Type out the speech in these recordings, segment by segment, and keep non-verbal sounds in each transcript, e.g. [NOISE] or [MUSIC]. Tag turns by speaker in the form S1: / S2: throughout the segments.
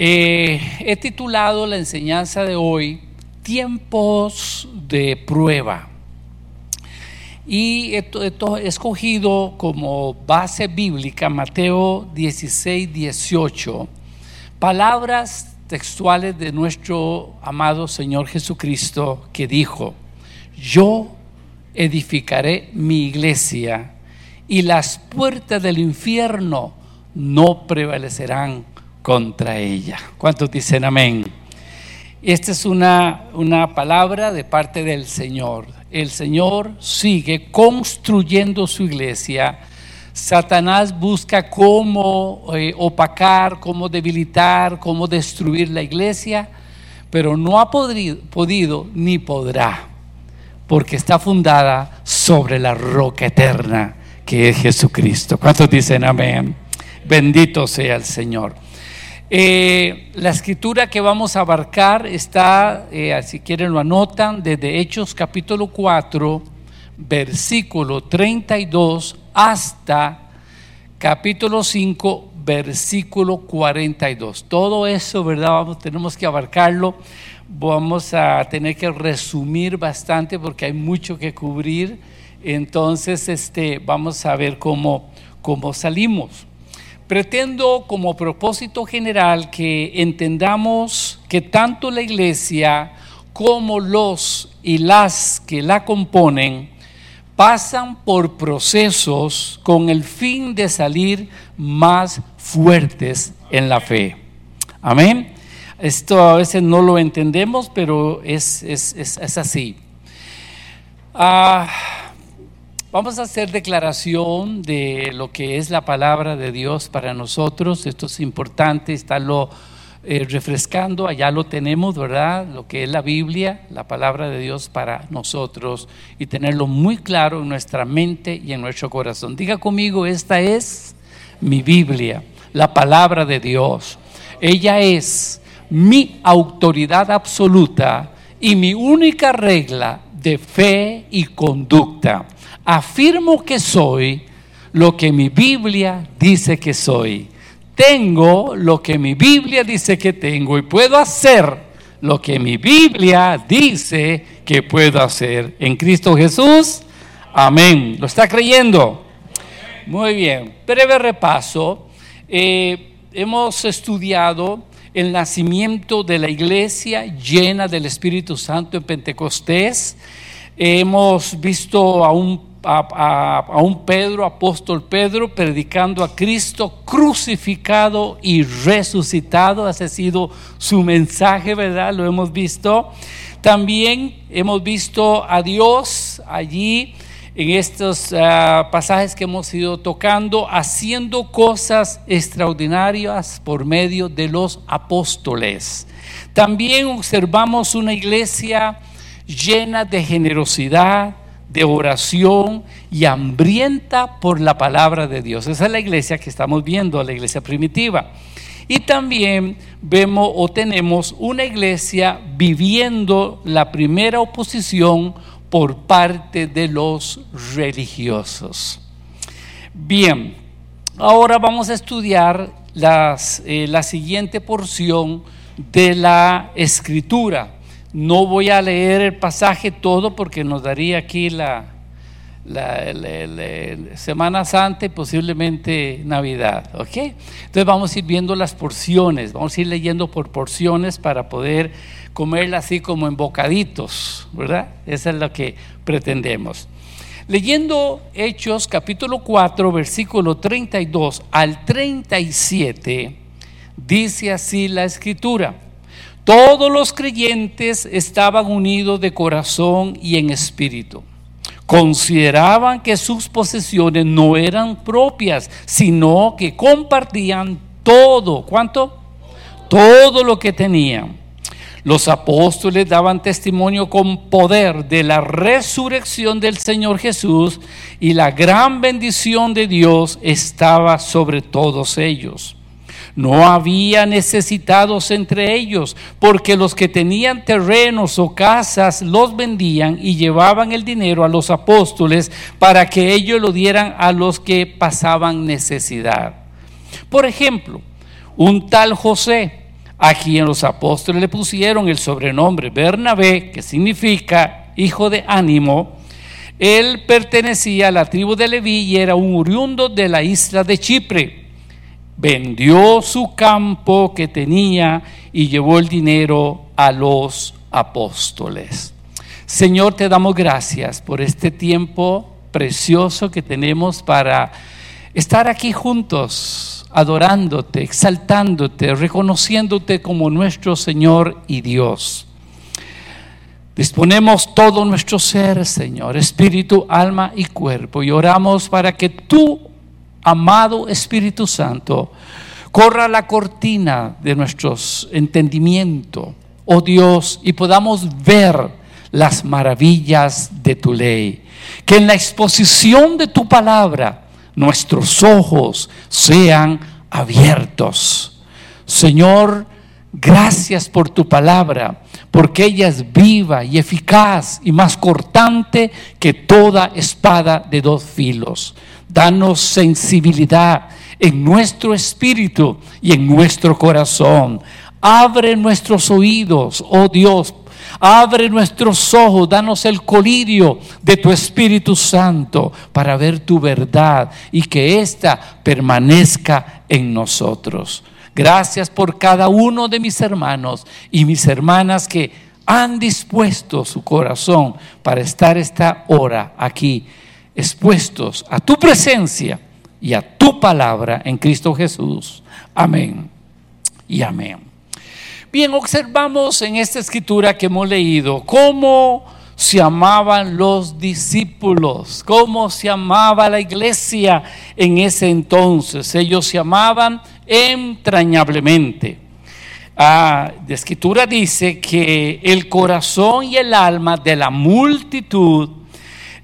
S1: Eh, he titulado la enseñanza de hoy Tiempos de prueba. Y he, he escogido como base bíblica Mateo 16, 18, palabras textuales de nuestro amado Señor Jesucristo que dijo, yo edificaré mi iglesia y las puertas del infierno no prevalecerán contra ella. ¿Cuántos dicen amén? Esta es una, una palabra de parte del Señor. El Señor sigue construyendo su iglesia. Satanás busca cómo eh, opacar, cómo debilitar, cómo destruir la iglesia, pero no ha podido, podido ni podrá, porque está fundada sobre la roca eterna que es Jesucristo. ¿Cuántos dicen amén? Bendito sea el Señor. Eh, la escritura que vamos a abarcar está, eh, si quieren lo anotan, desde Hechos capítulo 4, versículo 32 hasta capítulo 5, versículo 42. Todo eso, ¿verdad? Vamos, tenemos que abarcarlo. Vamos a tener que resumir bastante porque hay mucho que cubrir. Entonces, este, vamos a ver cómo, cómo salimos. Pretendo como propósito general que entendamos que tanto la iglesia como los y las que la componen pasan por procesos con el fin de salir más fuertes en la fe. Amén. Esto a veces no lo entendemos, pero es, es, así. Ah, Vamos a hacer declaración de lo que es la palabra de Dios para nosotros. Esto es importante, estarlo eh, refrescando. Allá lo tenemos, ¿verdad? Lo que es la Biblia, la palabra de Dios para nosotros y tenerlo muy claro en nuestra mente y en nuestro corazón. Diga conmigo, esta es mi Biblia, la palabra de Dios. Ella es mi autoridad absoluta y mi única regla de fe y conducta afirmo que soy lo que mi Biblia dice que soy. Tengo lo que mi Biblia dice que tengo y puedo hacer lo que mi Biblia dice que puedo hacer. En Cristo Jesús, amén. ¿Lo está creyendo? Muy bien. Breve repaso. Eh, hemos estudiado el nacimiento de la iglesia llena del Espíritu Santo en Pentecostés. Hemos visto a un a, un Pedro, apóstol Pedro, predicando a Cristo crucificado y resucitado. Ese ha sido su mensaje, ¿verdad? Lo hemos visto. También hemos visto a Dios allí en estos ah, pasajes que hemos ido tocando, haciendo cosas extraordinarias por medio de los apóstoles. También observamos una iglesia llena de generosidad, de oración y hambrienta por la palabra de Dios. Esa es la iglesia que estamos viendo, la iglesia primitiva. Y también vemos o tenemos una iglesia viviendo la primera oposición por parte de los religiosos. Bien, ahora vamos a estudiar eh, la siguiente porción de la escritura. No voy a leer el pasaje todo porque nos daría aquí la, Semana Santa y posiblemente Navidad. ¿Ok? Entonces vamos a ir viendo las porciones, vamos a ir leyendo por porciones para poder comerla así como en bocaditos, ¿verdad? Eso es lo que pretendemos. Leyendo Hechos capítulo 4, versículo 32 al 37, dice así la escritura. Todos los creyentes estaban unidos de corazón y en espíritu. Consideraban que sus posesiones no eran propias, sino que compartían todo. ¿Cuánto? Todo lo que tenían. Los apóstoles daban testimonio con poder de la resurrección del Señor Jesús y la gran bendición de Dios estaba sobre todos ellos. No había necesitados entre ellos, porque los que tenían terrenos o casas los vendían y llevaban el dinero a los apóstoles para que ellos lo dieran a los que pasaban necesidad. Por ejemplo, un tal José, a quien los apóstoles le pusieron el sobrenombre Bernabé, que significa hijo de ánimo, él pertenecía a la tribu de Leví y era un oriundo de la isla de Chipre. Vendió su campo que tenía y llevó el dinero a los apóstoles. Señor, te damos gracias por este tiempo precioso que tenemos para estar aquí juntos, adorándote, exaltándote, reconociéndote como nuestro Señor y Dios. Disponemos todo nuestro ser, Señor, espíritu, alma y cuerpo, y oramos para que tú, amado Espíritu Santo, corra la cortina de nuestros entendimiento, oh Dios, y podamos ver las maravillas de tu ley. Que en la exposición de tu palabra nuestros ojos sean abiertos. Señor, gracias por tu palabra porque ella es viva y eficaz y más cortante que toda espada de dos filos. Danos sensibilidad en nuestro espíritu y en nuestro corazón. Abre nuestros oídos, oh Dios. Abre nuestros ojos, danos el colirio de tu Espíritu Santo para ver tu verdad y que ésta permanezca en nosotros. Gracias por cada uno de mis hermanos y mis hermanas que han dispuesto su corazón para estar esta hora aquí, expuestos a tu presencia y a tu palabra en Cristo Jesús. Amén y amén. Bien, observamos en esta escritura que hemos leído cómo se amaban los discípulos, cómo se amaba la iglesia en ese entonces. Ellos se amaban entrañablemente. Ah, la escritura dice que el corazón y el alma de la multitud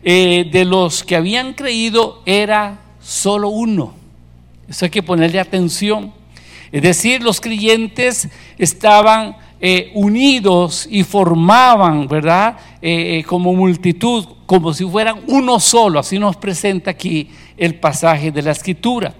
S1: eh, de los que habían creído era solo uno. Eso hay que ponerle atención. Es decir, los creyentes estaban eh, unidos y formaban, ¿verdad? Eh, como multitud, como si fueran uno solo. Así nos presenta aquí el pasaje de la escritura.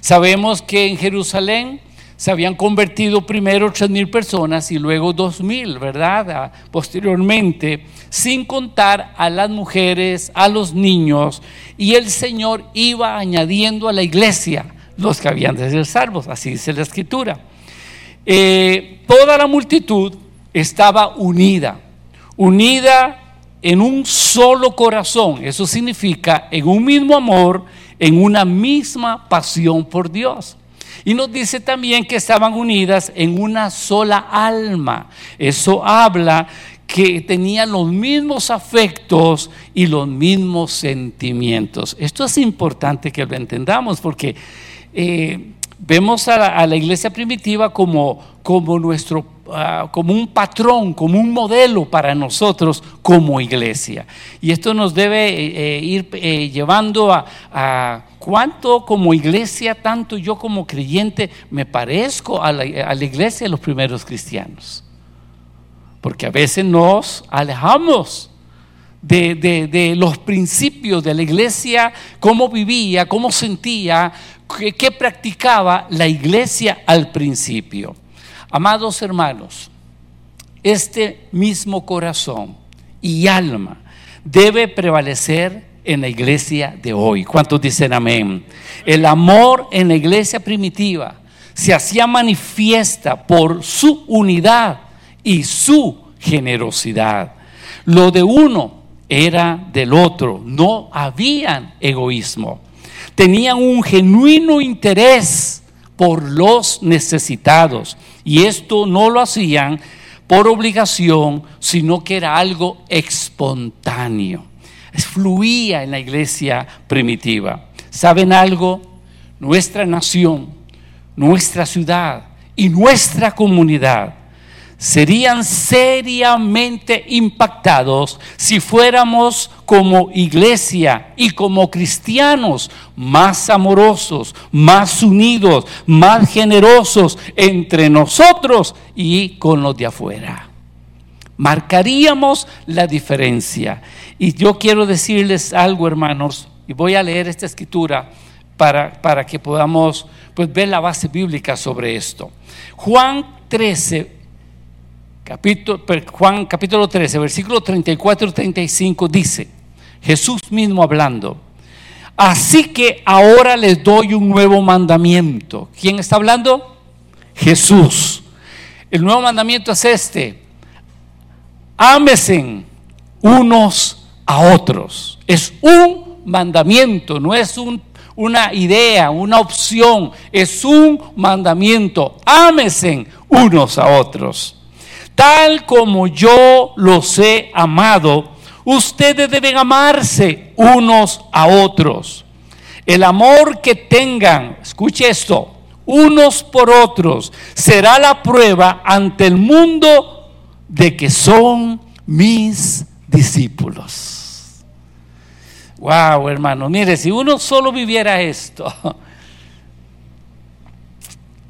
S1: Sabemos que en Jerusalén se habían convertido primero tres mil personas y luego dos mil, ¿verdad? Ah, posteriormente, sin contar a las mujeres, a los niños, y el Señor iba añadiendo a la iglesia los que habían de ser salvos, así dice la escritura. Eh, toda la multitud estaba unida, unida en un solo corazón, eso significa en un mismo amor, en una misma pasión por Dios. Y nos dice también que estaban unidas en una sola alma. Eso habla que tenían los mismos afectos y los mismos sentimientos. Esto es importante que lo entendamos porque eh, vemos a la, iglesia primitiva como, como nuestro ah, como un patrón, como un modelo para nosotros como iglesia. Y esto nos debe eh, eh, ir llevando a, a, cuánto como iglesia, tanto yo como creyente, me parezco a la, iglesia de los primeros cristianos. Porque a veces nos alejamos de, los principios de la iglesia, cómo vivía, cómo sentía, qué, practicaba la iglesia al principio. Amados hermanos, este mismo corazón y alma debe prevalecer en la iglesia de hoy. ¿Cuántos dicen amén? El amor en la iglesia primitiva se hacía manifiesta por su unidad y su generosidad. Lo de uno era del otro, no habían egoísmo. Tenían un genuino interés por los necesitados y esto no lo hacían por obligación, sino que era algo espontáneo fluía en la iglesia primitiva. ¿Saben algo? Nuestra nación, nuestra ciudad y nuestra comunidad serían seriamente impactados si fuéramos como iglesia y como cristianos más amorosos, más unidos, más generosos entre nosotros y con los de afuera. Marcaríamos la diferencia. Y yo quiero decirles algo, hermanos, y voy a leer esta escritura para, para que podamos pues, ver la base bíblica sobre esto. Juan 13, Juan capítulo 13, versículo 34 y 35 dice, Jesús mismo hablando, así que ahora les doy un nuevo mandamiento. ¿Quién está hablando? Jesús. El nuevo mandamiento es este, ámesen unos a otros. Es un mandamiento, no es un, una idea, una opción, es un mandamiento. Ámesen unos a otros tal como yo los he amado, ustedes deben amarse unos a otros. El amor que tengan, escuche esto, unos por otros, será la prueba ante el mundo de que son mis discípulos. Wow, hermano, mire, si uno solo viviera esto, [LAUGHS]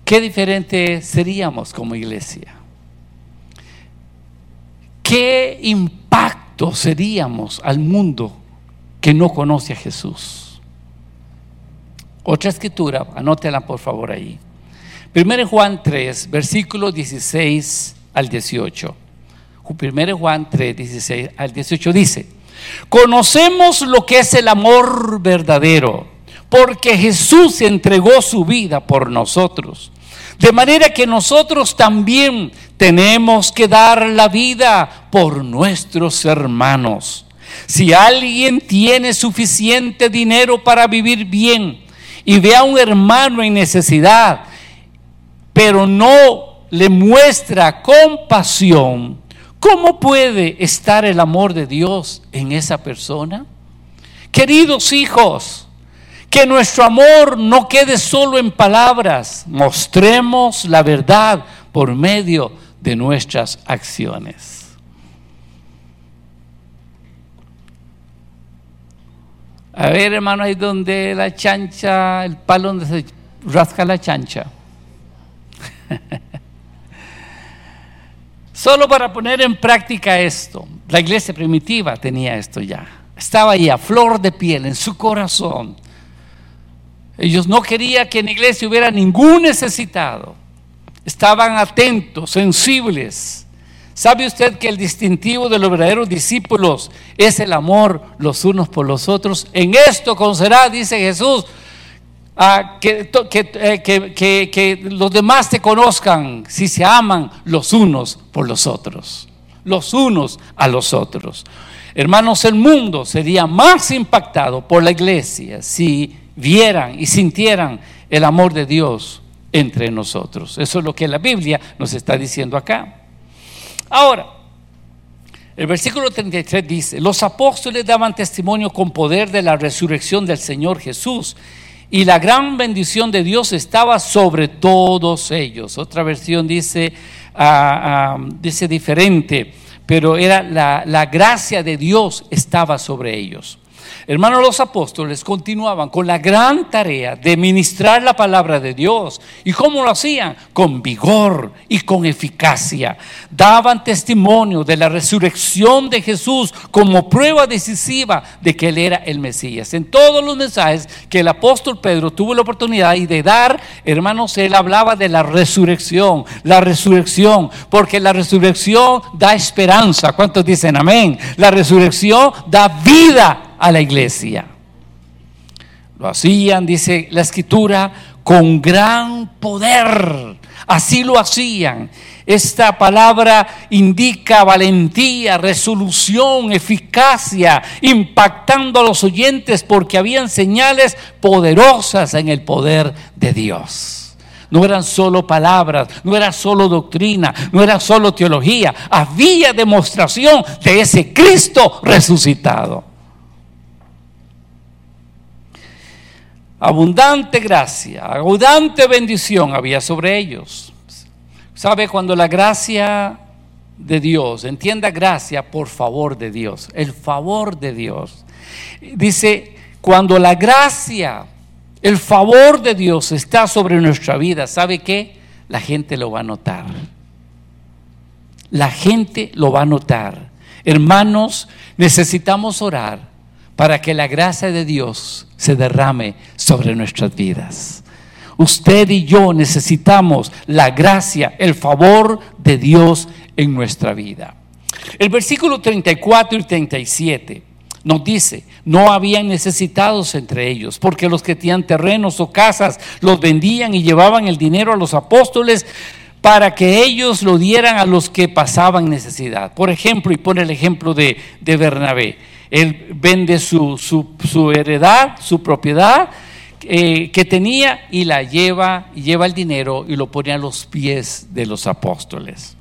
S1: qué diferente seríamos como iglesia. ¿Qué impacto seríamos al mundo que no conoce a Jesús? Otra escritura, anótela por favor ahí. Primero Juan 3, versículo 16 al 18. Primero Juan 3, 16 al 18 dice, conocemos lo que es el amor verdadero, porque Jesús entregó su vida por nosotros. De manera que nosotros también tenemos que dar la vida por nuestros hermanos. Si alguien tiene suficiente dinero para vivir bien y ve a un hermano en necesidad, pero no le muestra compasión, ¿cómo puede estar el amor de Dios en esa persona? Queridos hijos, que nuestro amor no quede solo en palabras, mostremos la verdad por medio de nuestras acciones. A ver, hermano, ahí donde la chancha, el palo donde se rasca la chancha. [LAUGHS] Solo para poner en práctica esto, la iglesia primitiva tenía esto ya. Estaba ahí a flor de piel en su corazón. Ellos no querían que en la iglesia hubiera ningún necesitado estaban atentos, sensibles. ¿Sabe usted que el distintivo de los verdaderos discípulos es el amor los unos por los otros? En esto conocerá, dice Jesús, que, eh, que, que, los demás te conozcan si se aman los unos por los otros, los unos a los otros. Hermanos, el mundo sería más impactado por la iglesia si vieran y sintieran el amor de Dios entre nosotros. Eso es lo que la Biblia nos está diciendo acá. Ahora, el versículo 33 dice, los apóstoles daban testimonio con poder de la resurrección del Señor Jesús y la gran bendición de Dios estaba sobre todos ellos. Otra versión dice, ah, ah, dice diferente, pero era la, la gracia de Dios estaba sobre ellos. Hermanos, los apóstoles continuaban con la gran tarea de ministrar la palabra de Dios. ¿Y cómo lo hacían? Con vigor y con eficacia. Daban testimonio de la resurrección de Jesús como prueba decisiva de que Él era el Mesías. En todos los mensajes que el apóstol Pedro tuvo la oportunidad de dar, hermanos, él hablaba de la resurrección, la resurrección, porque la resurrección da esperanza. ¿Cuántos dicen amén? La resurrección da vida a la iglesia. Lo hacían, dice la escritura, con gran poder. Así lo hacían. Esta palabra indica valentía, resolución, eficacia, impactando a los oyentes porque habían señales poderosas en el poder de Dios. No eran solo palabras, no era solo doctrina, no era solo teología, había demostración de ese Cristo resucitado. Abundante gracia, abundante bendición había sobre ellos. ¿Sabe? Cuando la gracia de Dios, entienda gracia por favor de Dios, el favor de Dios. Dice, cuando la gracia, el favor de Dios está sobre nuestra vida, ¿sabe qué? La gente lo va a notar. La gente lo va a notar. Hermanos, necesitamos orar para que la gracia de Dios se derrame sobre nuestras vidas. Usted y yo necesitamos la gracia, el favor de Dios en nuestra vida. El versículo 34 y 37 nos dice, no habían necesitados entre ellos, porque los que tenían terrenos o casas los vendían y llevaban el dinero a los apóstoles para que ellos lo dieran a los que pasaban necesidad. Por ejemplo, y pone el ejemplo de, de Bernabé, él vende su, su heredad, su propiedad, eh, que tenía y la lleva, lleva el dinero y lo pone a los pies de los apóstoles.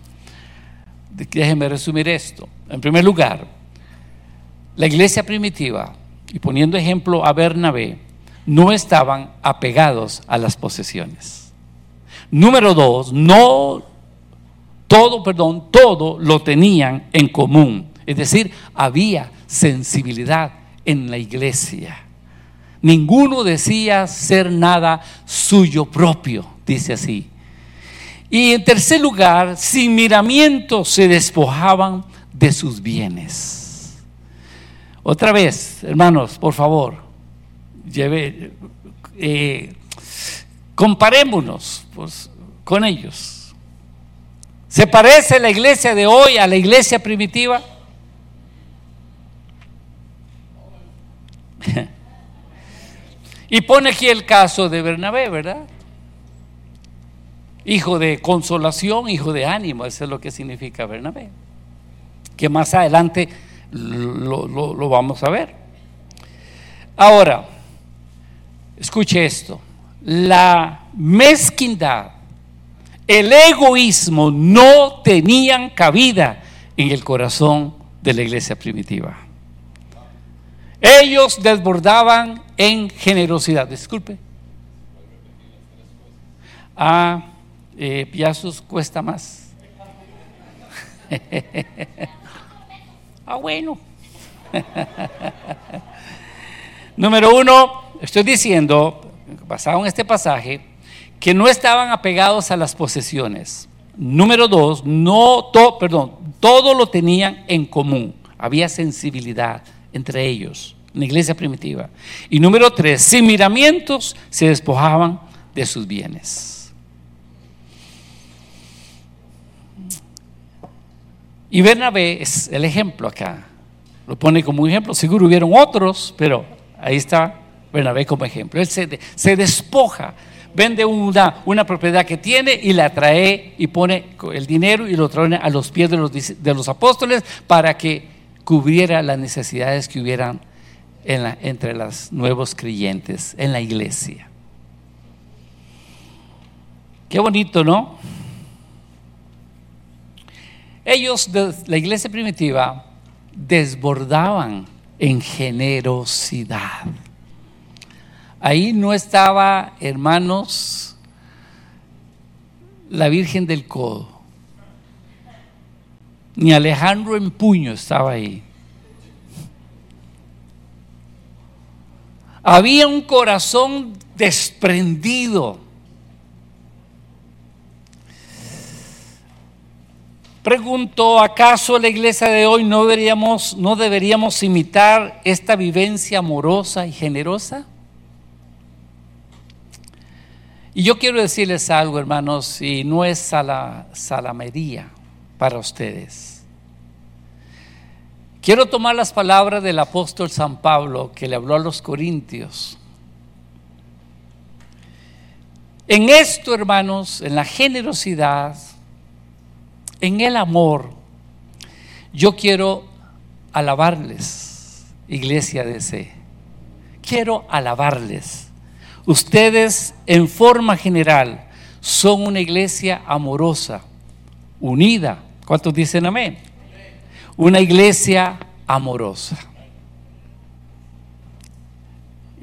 S1: Déjenme resumir esto. En primer lugar, la iglesia primitiva, y poniendo ejemplo a Bernabé, no estaban apegados a las posesiones. Número dos, no todo, perdón, todo lo tenían en común. Es decir, había sensibilidad en la iglesia. Ninguno decía ser nada suyo propio, dice así. Y en tercer lugar, sin miramiento se despojaban de sus bienes. Otra vez, hermanos, por favor, lleve, eh, comparémonos pues, con ellos. ¿Se parece la iglesia de hoy a la iglesia primitiva? [LAUGHS] Y pone aquí el caso de Bernabé, ¿verdad? Hijo de consolación, hijo de ánimo, eso es lo que significa Bernabé. Que más adelante lo, lo vamos a ver. Ahora, escuche esto, la mezquindad, el egoísmo no tenían cabida en el corazón de la iglesia primitiva. Ellos desbordaban en generosidad. Disculpe. Ah, eh, piazos cuesta más. [LAUGHS] ah, bueno. [LAUGHS] Número uno, estoy diciendo, basado en este pasaje, que no estaban apegados a las posesiones. Número dos, no, perdón, todo lo tenían en común. Había sensibilidad entre ellos, en la iglesia primitiva. Y número tres, sin miramientos se despojaban de sus bienes. Y Bernabé es el ejemplo acá. Lo pone como un ejemplo. Seguro hubieron otros, pero ahí está Bernabé como ejemplo. Él se, despoja, vende una, propiedad que tiene y la trae y pone el dinero y lo trae a los pies de los apóstoles para que cubriera las necesidades que hubieran entre los nuevos creyentes en la iglesia. Qué bonito, ¿no? Ellos la iglesia primitiva desbordaban en generosidad. Ahí no estaba, hermanos, la Virgen del Codo ni Alejandro en puño estaba ahí. Había un corazón desprendido. Pregunto, ¿acaso la iglesia de hoy no deberíamos, no deberíamos imitar esta vivencia amorosa y generosa? Y yo quiero decirles algo, hermanos, y no es salamería para ustedes. Quiero tomar las palabras del apóstol San Pablo que le habló a los corintios. En esto, hermanos, en la generosidad, en el amor, yo quiero alabarles, iglesia de C. Quiero alabarles. Ustedes, en forma general, son una iglesia amorosa, unida, ¿Cuántos dicen amén? Una iglesia amorosa.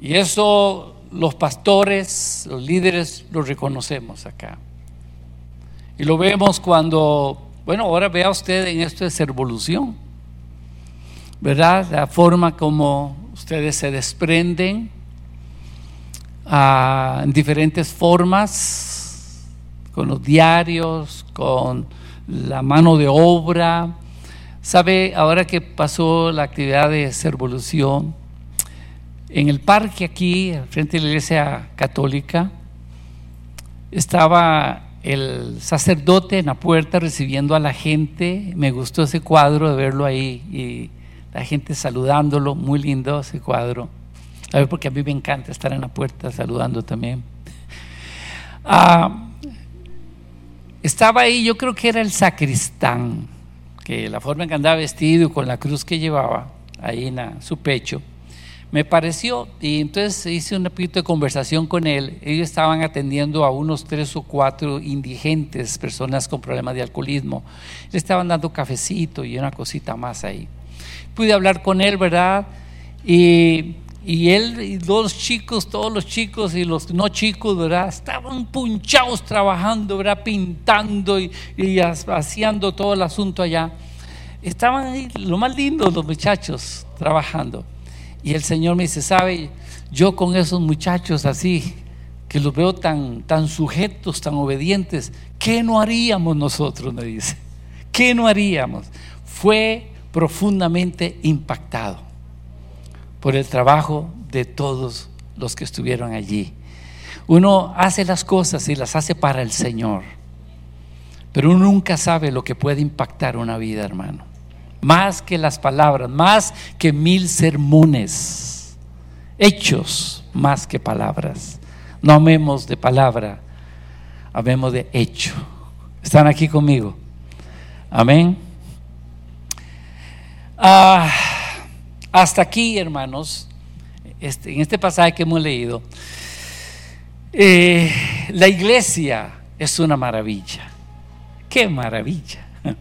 S1: Y eso los pastores, los líderes lo reconocemos acá. Y lo vemos cuando, bueno, ahora vea usted en esto de servolución, ¿verdad? La forma como ustedes se desprenden ah, en diferentes formas, con los diarios, con la mano de obra. ¿Sabe, ahora que pasó la actividad de servolución, en el parque aquí, frente a la iglesia católica, estaba el sacerdote en la puerta recibiendo a la gente. Me gustó ese cuadro de verlo ahí y la gente saludándolo. Muy lindo ese cuadro. A ver, porque a mí me encanta estar en la puerta saludando también. Ah, estaba ahí, yo creo que era el sacristán, que la forma en que andaba vestido con la cruz que llevaba ahí en su pecho me pareció, y entonces hice un poquito de conversación con él. Ellos estaban atendiendo a unos tres o cuatro indigentes, personas con problemas de alcoholismo. Le estaban dando cafecito y una cosita más ahí. Pude hablar con él, ¿verdad? Y, y él y los chicos, todos los chicos y los no chicos, ¿verdad? Estaban punchados trabajando, ¿verdad? Pintando y, y haciendo todo el asunto allá. Estaban ahí, lo más lindo, los muchachos trabajando. Y el Señor me dice, ¿sabe? Yo con esos muchachos así, que los veo tan, tan sujetos, tan obedientes, ¿qué no haríamos nosotros? Me dice. ¿Qué no haríamos? Fue profundamente impactado por el trabajo de todos los que estuvieron allí. Uno hace las cosas y las hace para el Señor, pero uno nunca sabe lo que puede impactar una vida, hermano más que las palabras, más que mil sermones, hechos más que palabras. No amemos de palabra, amemos de hecho. ¿Están aquí conmigo? Amén. Ah, hasta aquí, hermanos, este, en este pasaje que hemos leído, eh, la iglesia es una maravilla. ¡Qué maravilla! [LAUGHS]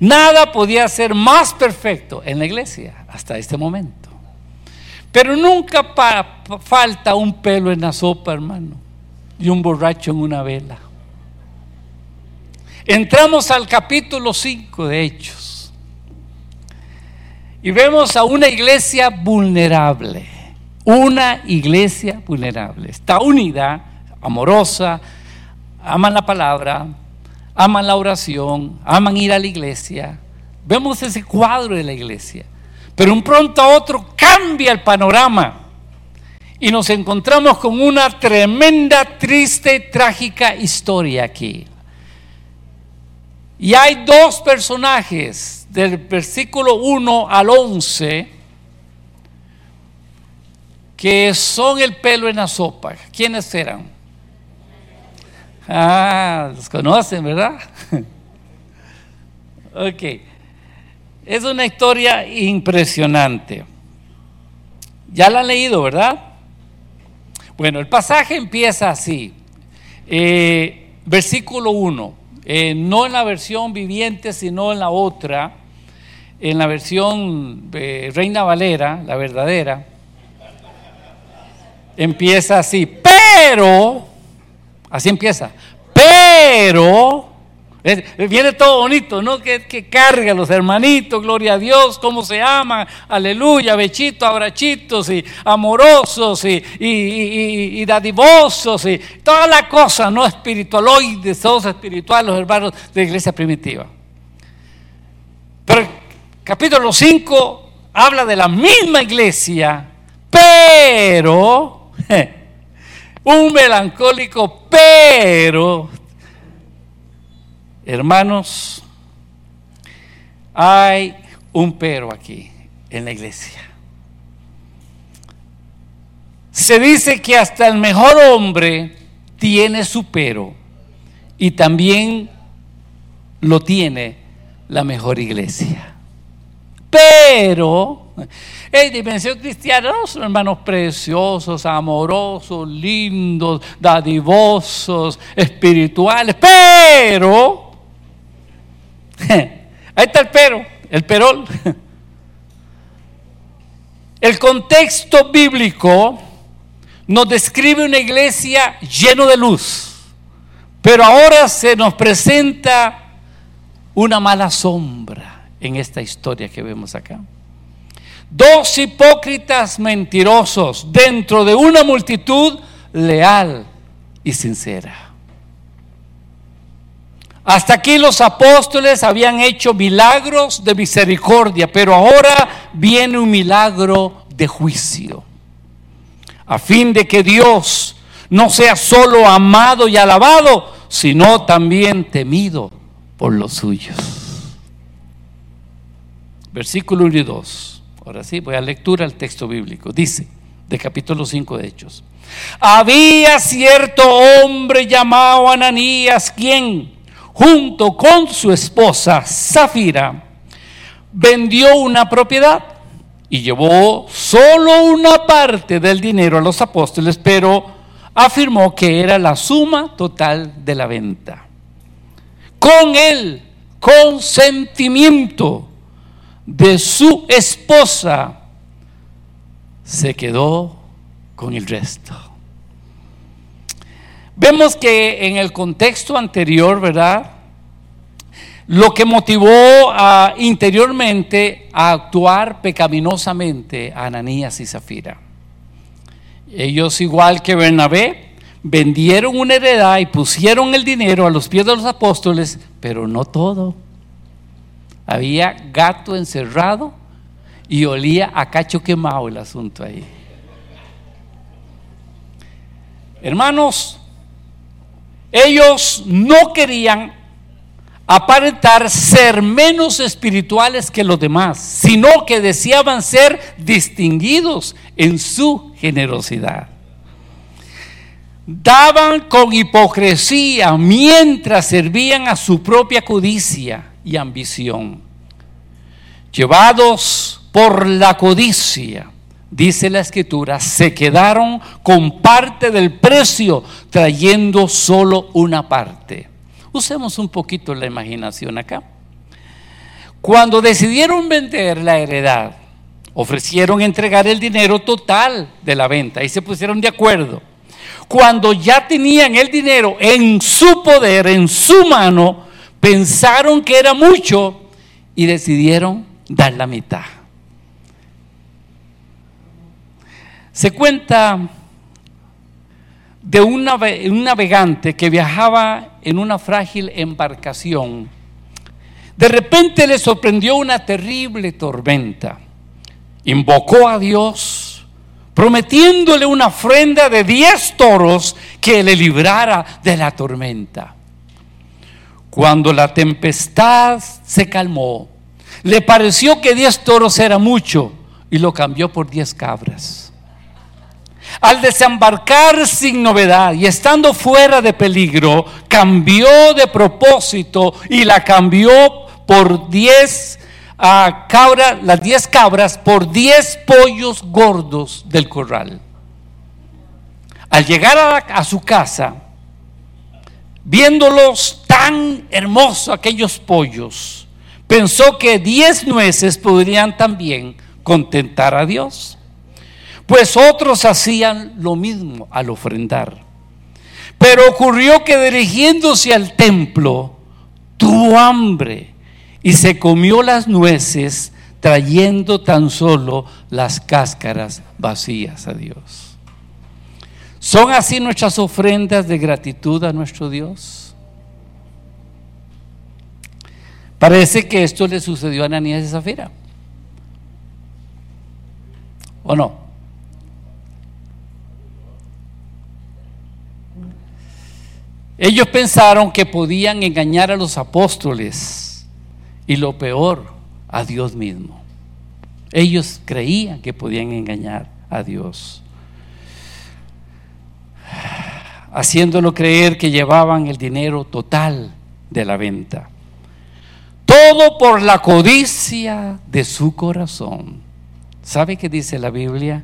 S1: Nada podía ser más perfecto en la iglesia hasta este momento. Pero nunca falta un pelo en la sopa, hermano, y un borracho en una vela. Entramos al capítulo 5 de Hechos y vemos a una iglesia vulnerable, una iglesia vulnerable. Está unida, amorosa, aman la palabra, aman la oración, aman ir a la iglesia. Vemos ese cuadro de la iglesia. Pero un pronto a otro cambia el panorama y nos encontramos con una tremenda, triste, trágica historia aquí. Y hay dos personajes del versículo 1 al 11 que son el pelo en la sopa. ¿Quiénes eran? Ah, los conocen, ¿verdad? [LAUGHS] ok. Es una historia impresionante. Ya la han leído, ¿verdad? Bueno, el pasaje empieza así. Eh, versículo 1. Eh, no en la versión viviente, sino en la otra. En la versión eh, Reina Valera, la verdadera. Empieza así. Pero Así empieza. Pero, viene todo bonito, ¿no? Que, que carga los hermanitos, gloria a Dios, cómo se aman, aleluya, bechitos, abrachitos y amorosos y, y, dadivosos y toda la cosa, ¿no? Espiritualoides, todos espirituales, los hermanos de la iglesia primitiva. Capítulo 5 habla de la misma iglesia, pero un melancólico, pero, hermanos, hay un pero aquí en la iglesia. Se dice que hasta el mejor hombre tiene su pero y también lo tiene la mejor iglesia. Pero en dimensión cristiana son hermanos preciosos, amorosos, lindos, dadivosos, espirituales, pero, [LAUGHS] ahí está el pero, el perol. [LAUGHS] El contexto bíblico nos describe una iglesia lleno de luz, Pero ahora se nos presenta una mala sombra en esta historia que vemos acá. Dos hipócritas mentirosos dentro de una multitud leal y sincera. Hasta aquí los apóstoles habían hecho milagros de misericordia, pero ahora viene un milagro de juicio. A fin de que Dios no sea solo amado y alabado, sino también temido por los suyos. Versículo 1 y 2. Ahora sí, voy a lectura al texto bíblico. Dice, de capítulo 5 de Hechos. Había cierto hombre llamado Ananías, quien, junto con su esposa Zafira, vendió una propiedad y llevó solo una parte del dinero a los apóstoles, pero afirmó que era la suma total de la venta con el consentimiento de su esposa, se quedó con el resto. Vemos que en el contexto anterior, ¿verdad? Lo que motivó interiormente a actuar pecaminosamente a Ananías y Zafira. Ellos, igual que Bernabé, vendieron una heredad y pusieron el dinero a los pies de los apóstoles, pero no todo. Había gato encerrado y olía a cacho quemado el asunto ahí. Hermanos, ellos no querían aparentar ser menos espirituales que los demás, sino que deseaban ser distinguidos en su generosidad daban con hipocresía mientras servían a su propia codicia y ambición. Llevados por la codicia, dice la escritura, se quedaron con parte del precio, trayendo solo una parte. Usemos un poquito la imaginación acá. Cuando decidieron vender la heredad, ofrecieron entregar el dinero total de la venta y se pusieron de acuerdo cuando ya tenían el dinero en su poder, en su mano, pensaron que era mucho y decidieron dar la mitad. Se cuenta de un, navegante que viajaba en una frágil embarcación. De repente le sorprendió una terrible tormenta. Invocó a Dios prometiéndole una ofrenda de diez toros que le librara de la tormenta. Cuando la tempestad se calmó, le pareció que diez toros era mucho y lo cambió por diez cabras. Al desembarcar sin novedad y estando fuera de peligro, cambió de propósito y la cambió por diez a cabra, las diez cabras por diez pollos gordos del corral. Al llegar a, su casa, viéndolos tan hermosos aquellos pollos, pensó que diez nueces podrían también contentar a Dios. Pues otros hacían lo mismo al ofrendar. Pero ocurrió que dirigiéndose al templo, tuvo hambre y se comió las nueces trayendo tan solo las cáscaras vacías a Dios. ¿Son así nuestras ofrendas de gratitud a nuestro Dios? Parece que esto le sucedió a Ananías y Zafira. ¿O no? Ellos pensaron que podían engañar a los apóstoles y lo peor, a Dios mismo. Ellos creían que podían engañar a Dios, haciéndolo creer que llevaban el dinero total de la venta. Todo por la codicia de su corazón. ¿Sabe qué dice la Biblia?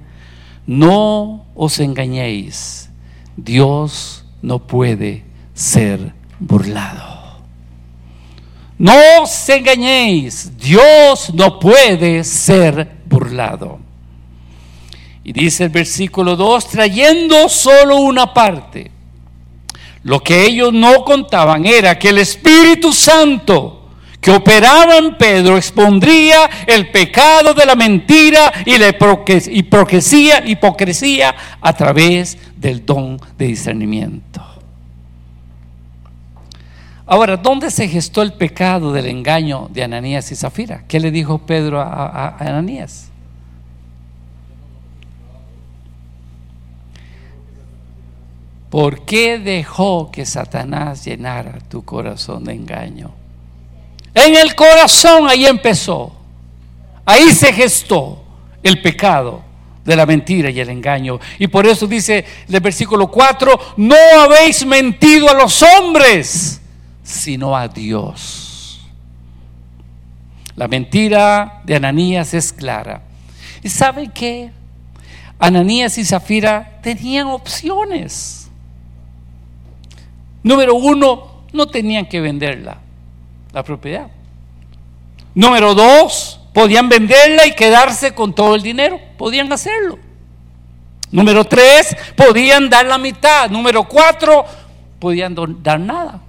S1: No os engañéis. Dios no puede ser burlado. No os engañéis, Dios no puede ser burlado. Y dice el versículo 2, trayendo solo una parte, Lo que ellos no contaban era que el Espíritu Santo que operaba en Pedro expondría el pecado de la mentira y la hipocresía, hipocresía a través del don de discernimiento. Ahora, ¿dónde se gestó el pecado del engaño de Ananías y Zafira? ¿Qué le dijo Pedro a, a Ananías? ¿Por qué dejó que Satanás llenara tu corazón de engaño? En el corazón ahí empezó. Ahí se gestó el pecado de la mentira y el engaño. Y por eso dice el versículo 4, no habéis mentido a los hombres, sino a Dios. La mentira de Ananías es clara. ¿Y sabe qué? Ananías y Zafira tenían opciones. Número uno, no tenían que venderla, la propiedad. Número dos, podían venderla y quedarse con todo el dinero. Podían hacerlo. Número tres, podían dar la mitad. Número cuatro, podían dar nada.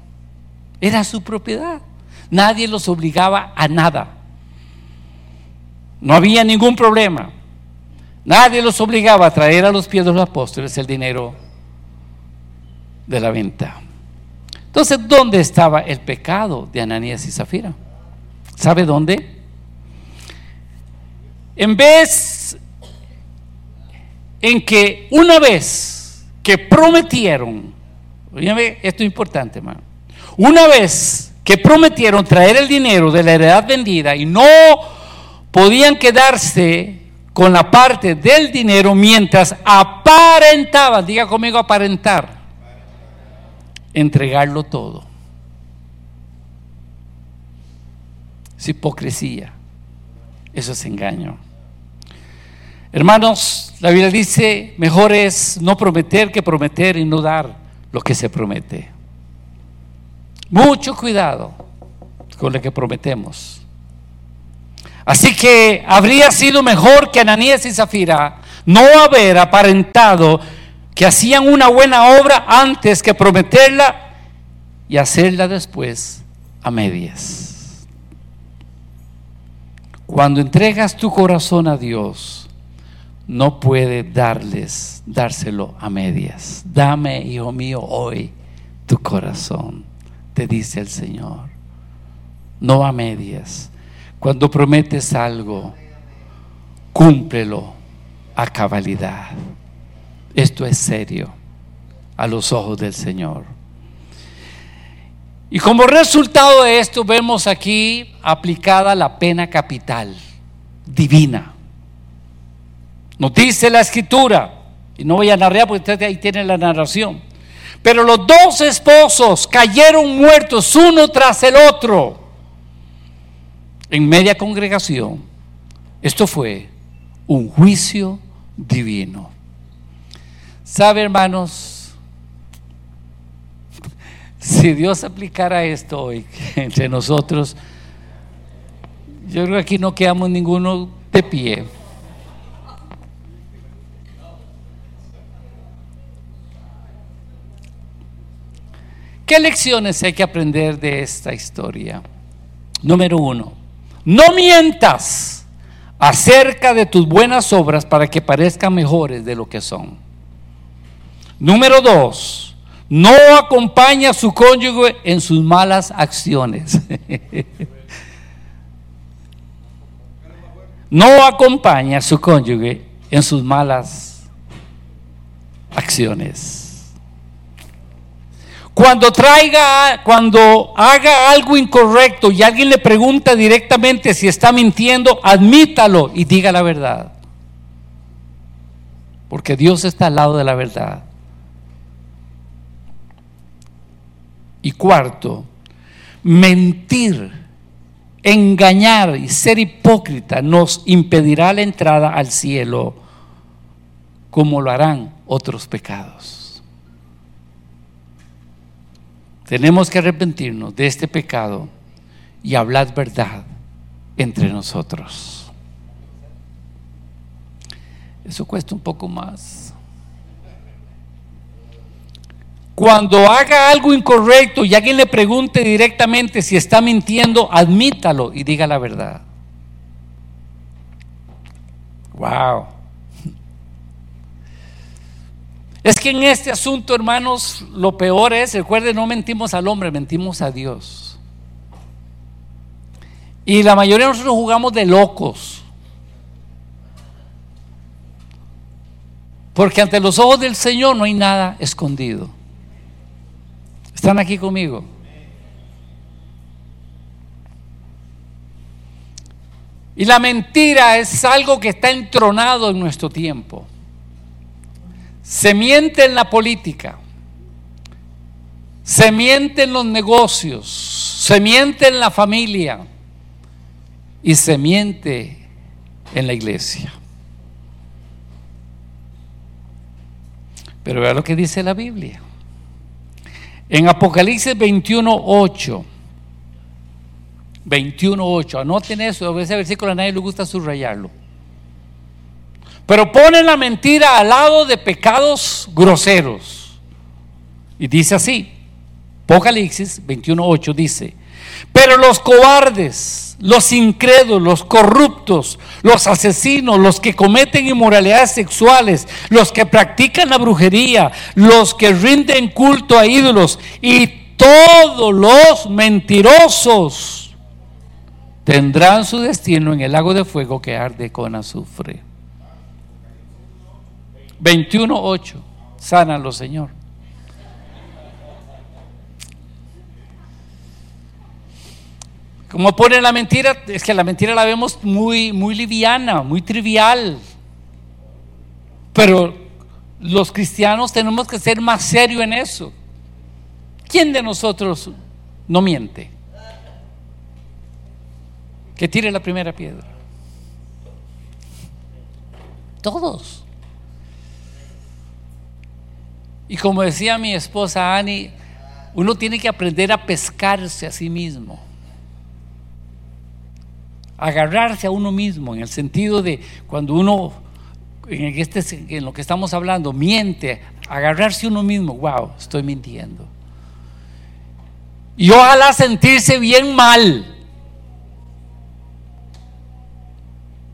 S1: Era su propiedad. Nadie los obligaba a nada. No había ningún problema. Nadie los obligaba a traer a los pies de los apóstoles el dinero de la venta. Entonces, ¿dónde estaba el pecado de Ananías y Zafira? ¿Sabe dónde? En vez en que una vez que prometieron, esto es importante, hermano, una vez que prometieron traer el dinero de la heredad vendida y no podían quedarse con la parte del dinero mientras aparentaban, diga conmigo aparentar, entregarlo todo. Es hipocresía. Eso es engaño. Hermanos, la Biblia dice, mejor es no prometer que prometer y no dar lo que se promete. Mucho cuidado con lo que prometemos. Así que habría sido mejor que Ananías y Zafira no haber aparentado que hacían una buena obra antes que prometerla y hacerla después a medias. Cuando entregas tu corazón a Dios, no puede darles, dárselo a medias. Dame, hijo mío, hoy tu corazón, te dice el Señor. No a medias. Cuando prometes algo, cúmplelo a cabalidad. Esto es serio a los ojos del Señor. Y como resultado de esto vemos aquí aplicada la pena capital divina. Nos dice la escritura, y no voy a narrar porque ahí tiene la narración, pero los dos esposos cayeron muertos uno tras el otro en media congregación. Esto fue un juicio divino. ¿Sabe, hermanos? [LAUGHS] Si Dios aplicara esto hoy [LAUGHS] entre nosotros, yo creo que aquí no quedamos ninguno de pie. ¿Qué lecciones hay que aprender de esta historia? Número uno, no mientas acerca de tus buenas obras para que parezcan mejores de lo que son. Número dos, no acompaña a su cónyuge en sus malas acciones. [LAUGHS] no acompaña a su cónyuge en sus malas acciones. Cuando traiga, cuando haga algo incorrecto y alguien le pregunta directamente si está mintiendo, admítalo y diga la verdad. Porque Dios está al lado de la verdad. Y cuarto, mentir, engañar y ser hipócrita nos impedirá la entrada al cielo como lo harán otros pecados. Tenemos que arrepentirnos de este pecado y hablar verdad entre nosotros. Eso cuesta un poco más. Cuando haga algo incorrecto y alguien le pregunte directamente si está mintiendo, admítalo y diga la verdad. Wow. Es que en este asunto, hermanos, lo peor es, recuerden, no mentimos al hombre, mentimos a Dios. Y la mayoría de nosotros jugamos de locos. Porque ante los ojos del Señor no hay nada escondido. ¿Están aquí conmigo? Y la mentira es algo que está entronado en nuestro tiempo. Se miente en la política, se miente en los negocios, se miente en la familia y se miente en la iglesia. Pero vea lo que dice la Biblia. En Apocalipsis 21.8, 21.8, anoten eso, ese versículo a nadie le gusta subrayarlo. Pero ponen la mentira al lado de pecados groseros. Y dice así, Apocalipsis 21.8 dice, pero los cobardes, los incrédulos, los corruptos, los asesinos, los que cometen inmoralidades sexuales, los que practican la brujería, los que rinden culto a ídolos y todos los mentirosos tendrán su destino en el lago de fuego que arde con azufre. 21.8. Sánalo, Señor. Como pone la mentira, es que la mentira la vemos muy, muy liviana, muy trivial. Pero los cristianos tenemos que ser más serios en eso. ¿Quién de nosotros no miente? Que tire la primera piedra. Todos. Y como decía mi esposa Annie, uno tiene que aprender a pescarse a sí mismo agarrarse a uno mismo, en el sentido de cuando uno, en, este, en lo que estamos hablando, miente, agarrarse a uno mismo, wow, estoy mintiendo. Y ojalá sentirse bien mal.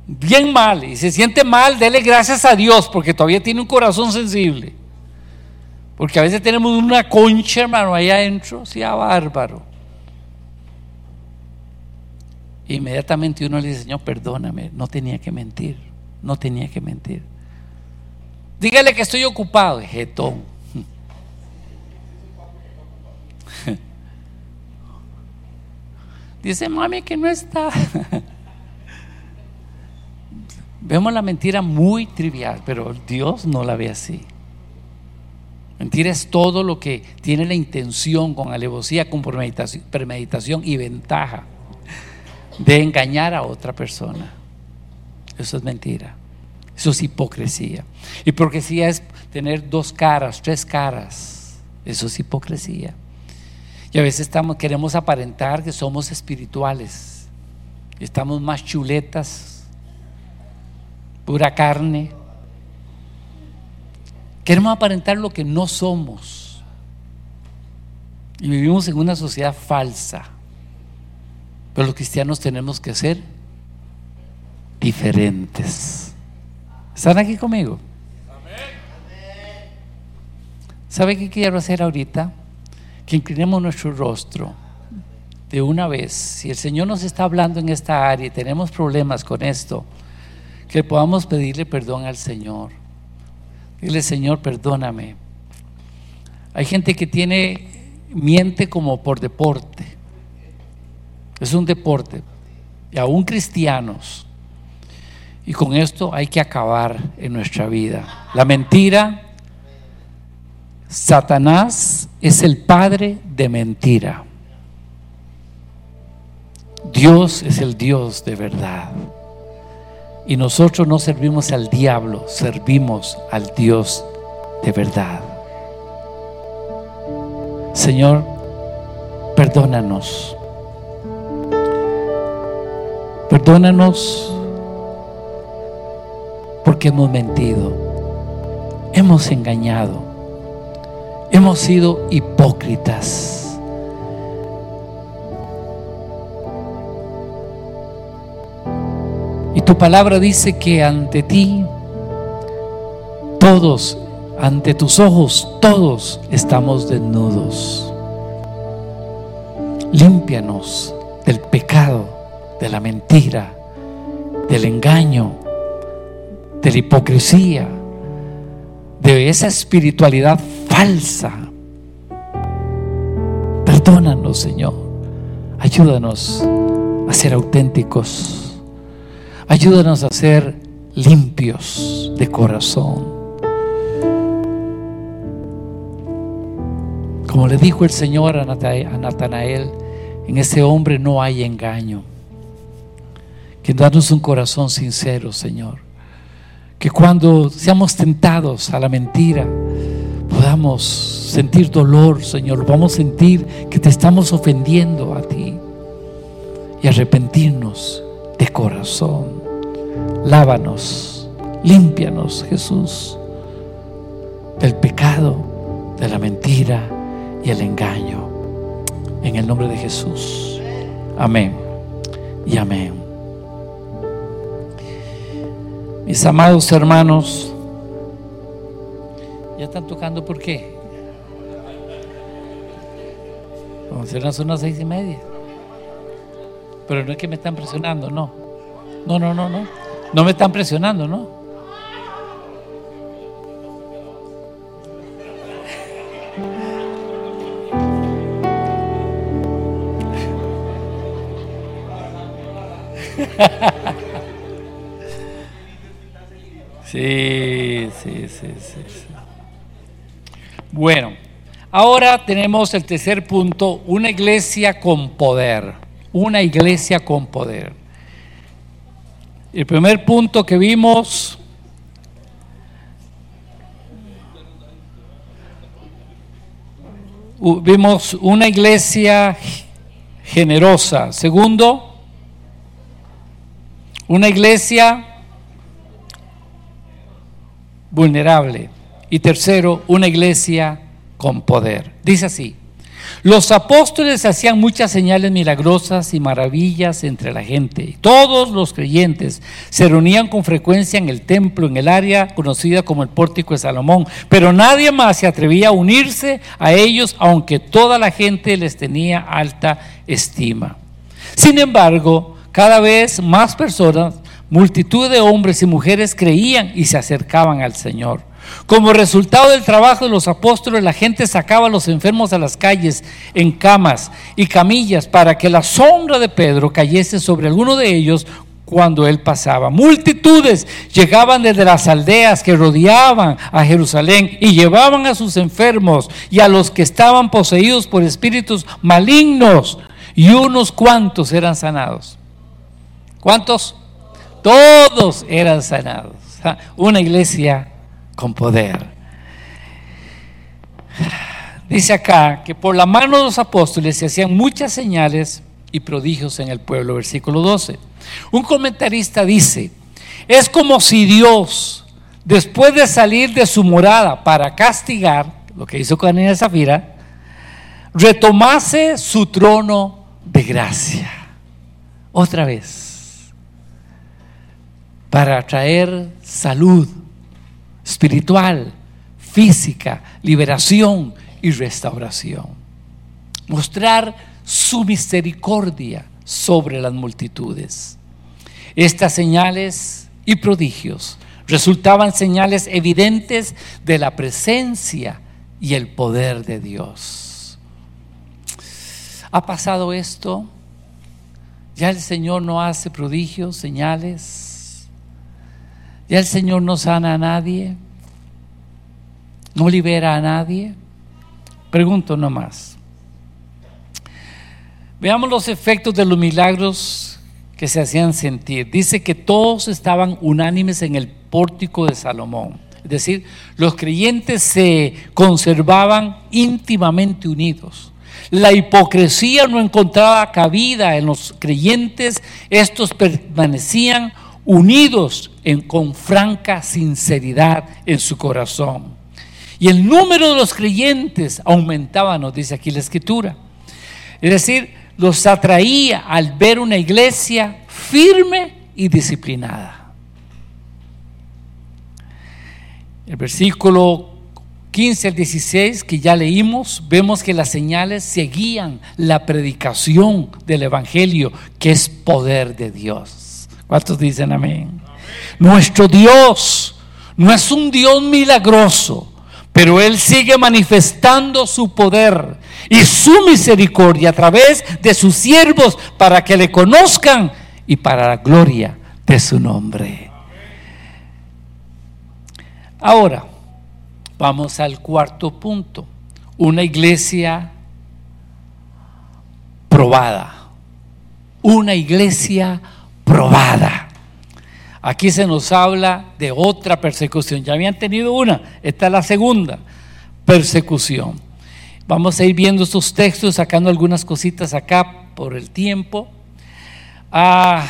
S1: Bien mal. Y se siente mal, dele gracias a Dios, porque todavía tiene un corazón sensible. Porque a veces tenemos una concha, hermano, ahí adentro, sea bárbaro. Inmediatamente uno le dice, Señor, perdóname, no tenía que mentir, no tenía que mentir. Dígale que estoy ocupado, jetón. [LAUGHS] Dice, mami, que no está. [LAUGHS] Vemos la mentira muy trivial, pero Dios no la ve así. Mentira es todo lo que tiene la intención con alevosía, con premeditación y ventaja de engañar a otra persona. Eso es mentira. Eso es hipocresía. Hipocresía es tener dos caras, tres caras. Eso es hipocresía. Y a veces estamos, queremos aparentar que somos espirituales. Estamos más chuletas, pura carne. Queremos aparentar lo que no somos. Y vivimos en una sociedad falsa. Pero los cristianos tenemos que ser diferentes. ¿Están aquí conmigo? ¿Sabe qué quiero hacer ahorita? Que inclinemos nuestro rostro de una vez. Si el Señor nos está hablando en esta área y tenemos problemas con esto, que podamos pedirle perdón al Señor. Dile, Señor, perdóname. Hay gente que tiene, miente como por deporte. Es un deporte. Y aún cristianos. Y con esto hay que acabar en nuestra vida. La mentira, Satanás es el padre de mentira. Dios es el Dios de verdad. Y nosotros no servimos al diablo, servimos al Dios de verdad. Señor, perdónanos Perdónanos porque hemos mentido, hemos engañado, hemos sido hipócritas. Y tu palabra dice que ante ti todos, ante tus ojos, todos estamos desnudos. Límpianos del pecado, de la mentira, del engaño, de la hipocresía, de esa espiritualidad falsa. Perdónanos, Señor. Ayúdanos a ser auténticos. Ayúdanos a ser limpios de corazón. Como le dijo el Señor a Natanael, en ese hombre no hay engaño. Que danos un corazón sincero, Señor. Que cuando seamos tentados a la mentira, podamos sentir dolor, Señor. Vamos a sentir que te estamos ofendiendo a ti. Y arrepentirnos de corazón. Lávanos, límpianos, Jesús, del pecado, de la mentira y el engaño. En el nombre de Jesús. Amén. Y amén. Mis amados hermanos, ya están tocando por qué. Ser las seis y media. Pero no es que me están presionando, no. No, no, no, no. No me están presionando, ¿no? Sí, sí, sí, sí, Bueno, ahora tenemos el tercer punto, una iglesia con poder, una iglesia con poder. El primer punto que vimos vimos una iglesia generosa. Segundo, una iglesia vulnerable. Y tercero, una iglesia con poder. Dice así, los apóstoles hacían muchas señales milagrosas y maravillas entre la gente. Todos los creyentes se reunían con frecuencia en el templo, en el área conocida como el pórtico de Salomón, pero nadie más se atrevía a unirse a ellos, aunque toda la gente les tenía alta estima. Sin embargo, cada vez más personas, multitud de hombres y mujeres creían y se acercaban al Señor. Como resultado del trabajo de los apóstoles, la gente sacaba a los enfermos a las calles en camas y camillas para que la sombra de Pedro cayese sobre alguno de ellos cuando él pasaba. Multitudes llegaban desde las aldeas que rodeaban a Jerusalén y llevaban a sus enfermos y a los que estaban poseídos por espíritus malignos y unos cuantos eran sanados. ¿Cuántos? Todos eran sanados. Una iglesia con poder. Dice acá que por la mano de los apóstoles se hacían muchas señales y prodigios en el pueblo. Versículo 12. Un comentarista dice, es como si Dios, después de salir de su morada para castigar, lo que hizo con Ana Zafira, retomase su trono de gracia. Otra vez para traer salud espiritual, física, liberación y restauración. Mostrar su misericordia sobre las multitudes. Estas señales y prodigios resultaban señales evidentes de la presencia y el poder de Dios. ¿Ha pasado esto? ¿Ya el Señor no hace prodigios, señales? ¿Ya el Señor no sana a nadie? ¿No libera a nadie? Pregunto nomás. Veamos los efectos de los milagros que se hacían sentir. Dice que todos estaban unánimes en el pórtico de Salomón. Es decir, los creyentes se conservaban íntimamente unidos. La hipocresía no encontraba cabida en los creyentes, estos permanecían unidos con franca sinceridad en su corazón. Y el número de los creyentes aumentaba, nos dice aquí la escritura. Es decir, los atraía al ver una iglesia firme y disciplinada. El versículo 15 al 16 que ya leímos, vemos que las señales seguían la predicación del Evangelio, que es poder de Dios. ¿Cuántos dicen amén? Nuestro Dios no es un Dios milagroso, pero Él sigue manifestando su poder y su misericordia a través de sus siervos para que le conozcan y para la gloria de su nombre. Ahora, vamos al cuarto punto. Una iglesia probada. Una iglesia probada. Aquí se nos habla de otra persecución. Ya habían tenido una, esta es la segunda persecución. Vamos a ir viendo estos textos, sacando algunas cositas acá por el tiempo. Ah,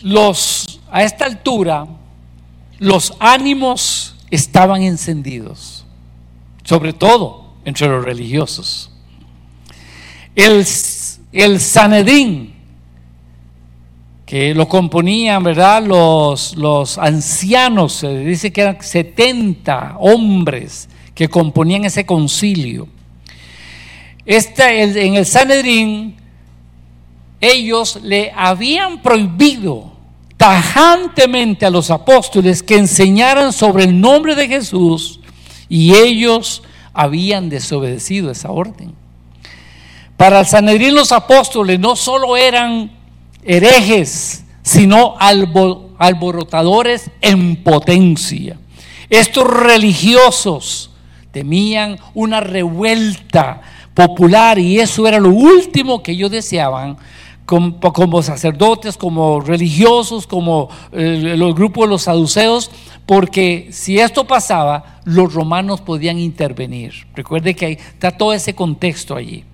S1: los, a esta altura, los ánimos estaban encendidos, sobre todo entre los religiosos. El, el Sanedín, que lo componían, ¿verdad? Los, los ancianos, se dice que eran 70 hombres que componían ese concilio. Este, en el Sanedrín, ellos le habían prohibido tajantemente a los apóstoles que enseñaran sobre el nombre de Jesús y ellos habían desobedecido esa orden. Para el Sanedrín los apóstoles no solo eran herejes, sino alborotadores en potencia. Estos religiosos temían una revuelta popular y eso era lo último que ellos deseaban como, sacerdotes, como religiosos, como eh, los grupos de los saduceos, porque si esto pasaba, los romanos podían intervenir. Recuerde que está todo ese contexto allí.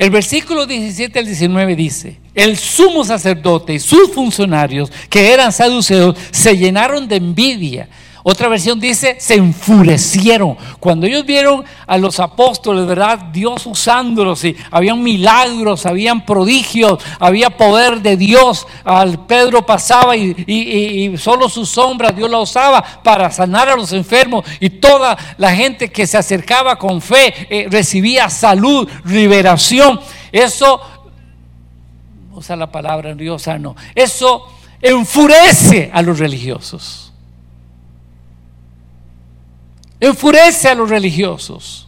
S1: El versículo 17 al 19 dice, el sumo sacerdote y sus funcionarios, que eran saduceos, se llenaron de envidia otra versión dice, se enfurecieron. Cuando ellos vieron a los apóstoles, ¿verdad? Dios usándolos y habían milagros, habían prodigios, había poder de Dios. Al Pedro pasaba y, solo su sombra Dios la usaba para sanar a los enfermos y toda la gente que se acercaba con fe eh, recibía salud, liberación. Eso, usa la palabra Dios sano, eso enfurece a los religiosos enfurece a los religiosos.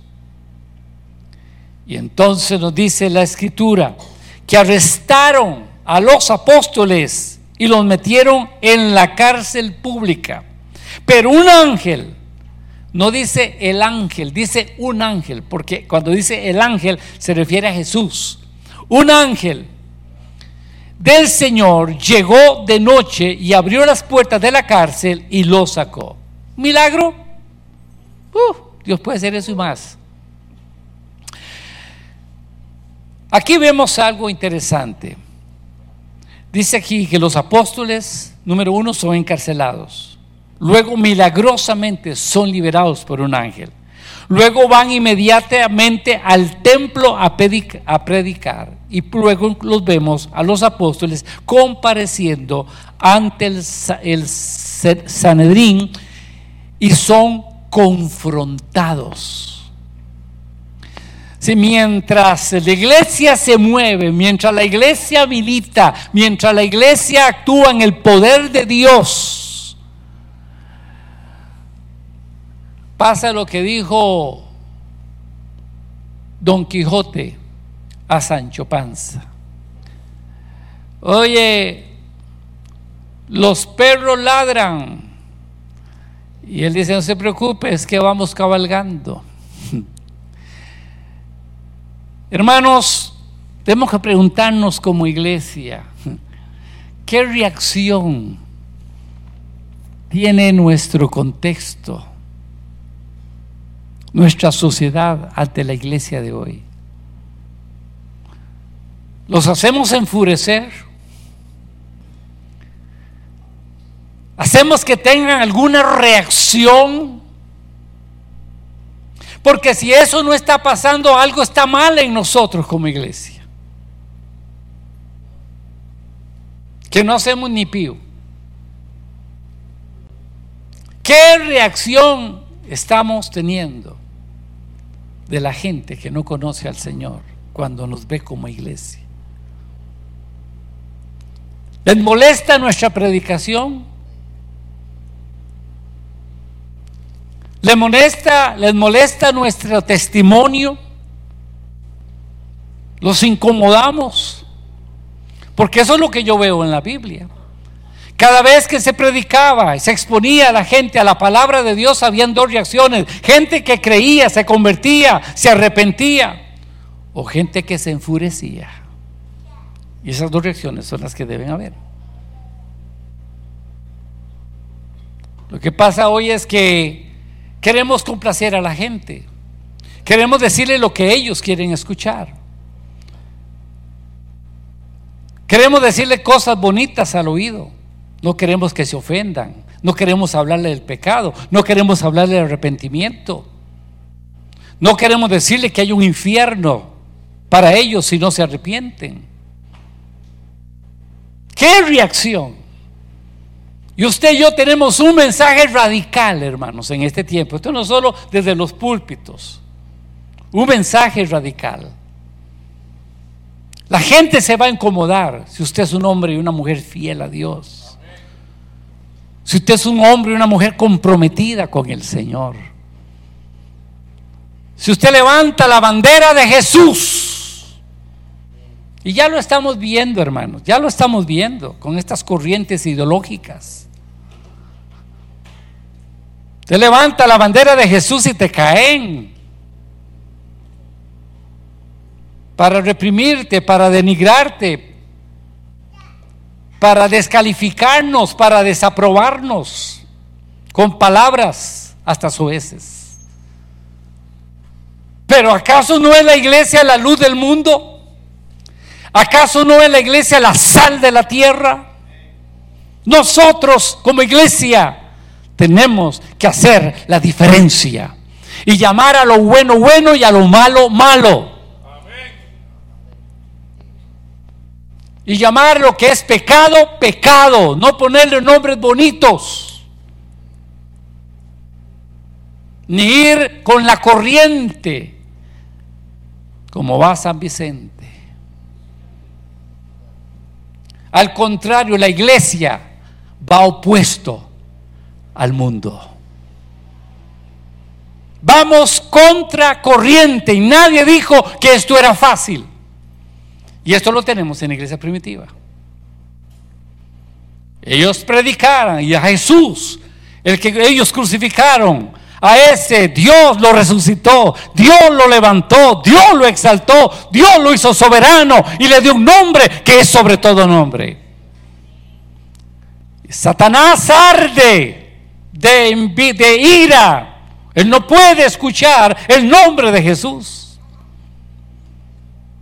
S1: Y entonces nos dice la escritura que arrestaron a los apóstoles y los metieron en la cárcel pública. Pero un ángel, no dice el ángel, dice un ángel, porque cuando dice el ángel se refiere a Jesús. Un ángel del Señor llegó de noche y abrió las puertas de la cárcel y lo sacó. Milagro. Dios puede hacer eso y más. Aquí vemos algo interesante. Dice aquí que los apóstoles, número uno, son encarcelados. Luego milagrosamente son liberados por un ángel. Luego van inmediatamente al templo a, predicar. Y luego los vemos a los apóstoles compareciendo ante el Sanedrín y son confrontados. Si mientras la iglesia se mueve, mientras la iglesia milita, mientras la iglesia actúa en el poder de Dios, pasa lo que dijo Don Quijote a Sancho Panza. Oye, los perros ladran, y él dice, no se preocupe, es que vamos cabalgando. [LAUGHS] Hermanos, tenemos que preguntarnos como iglesia, ¿qué reacción tiene nuestro contexto, nuestra sociedad ante la iglesia de hoy? ¿Los hacemos enfurecer? Hacemos que tengan alguna reacción. Porque si eso no está pasando, algo está mal en nosotros como iglesia. Que no hacemos ni pío. ¿Qué reacción estamos teniendo de la gente que no conoce al Señor cuando nos ve como iglesia? ¿Les molesta nuestra predicación? ¿Les molesta, les molesta nuestro testimonio? ¿Los incomodamos? Porque eso es lo que yo veo en la Biblia. Cada vez que se predicaba se exponía a la gente a la palabra de Dios, habían dos reacciones. Gente que creía, se convertía, se arrepentía. O gente que se enfurecía. Y esas dos reacciones son las que deben haber. Lo que pasa hoy es que queremos complacer a la gente. Queremos decirle lo que ellos quieren escuchar. Queremos decirle cosas bonitas al oído. No queremos que se ofendan. No queremos hablarle del pecado. No queremos hablarle del arrepentimiento. No queremos decirle que hay un infierno para ellos si no se arrepienten. ¿Qué reacción? Y usted y yo tenemos un mensaje radical, hermanos, en este tiempo. Esto no solo desde los púlpitos. Un mensaje radical. La gente se va a incomodar si usted es un hombre y una mujer fiel a Dios. Si usted es un hombre y una mujer comprometida con el Señor. Si usted levanta la bandera de Jesús. Y ya lo estamos viendo, hermanos. Ya lo estamos viendo con estas corrientes ideológicas. Te levanta la bandera de Jesús y te caen. Para reprimirte, para denigrarte, para descalificarnos, para desaprobarnos con palabras hasta veces. Pero ¿acaso no es la iglesia la luz del mundo? ¿Acaso no es la iglesia la sal de la tierra? Nosotros como iglesia tenemos que hacer la diferencia y llamar a lo bueno bueno y a lo malo malo. Y llamar lo que es pecado, pecado, no ponerle nombres bonitos. Ni ir con la corriente, como va San Vicente. Al contrario, la iglesia va opuesto al mundo. Vamos contra corriente y nadie dijo que esto era fácil. Y esto lo tenemos en la iglesia primitiva. Ellos predicaron y a Jesús, el que ellos crucificaron, a ese Dios lo resucitó, Dios lo levantó, Dios lo exaltó, Dios lo hizo soberano y le dio un nombre que es sobre todo nombre. Satanás arde de, ira. Él no puede escuchar el nombre de Jesús.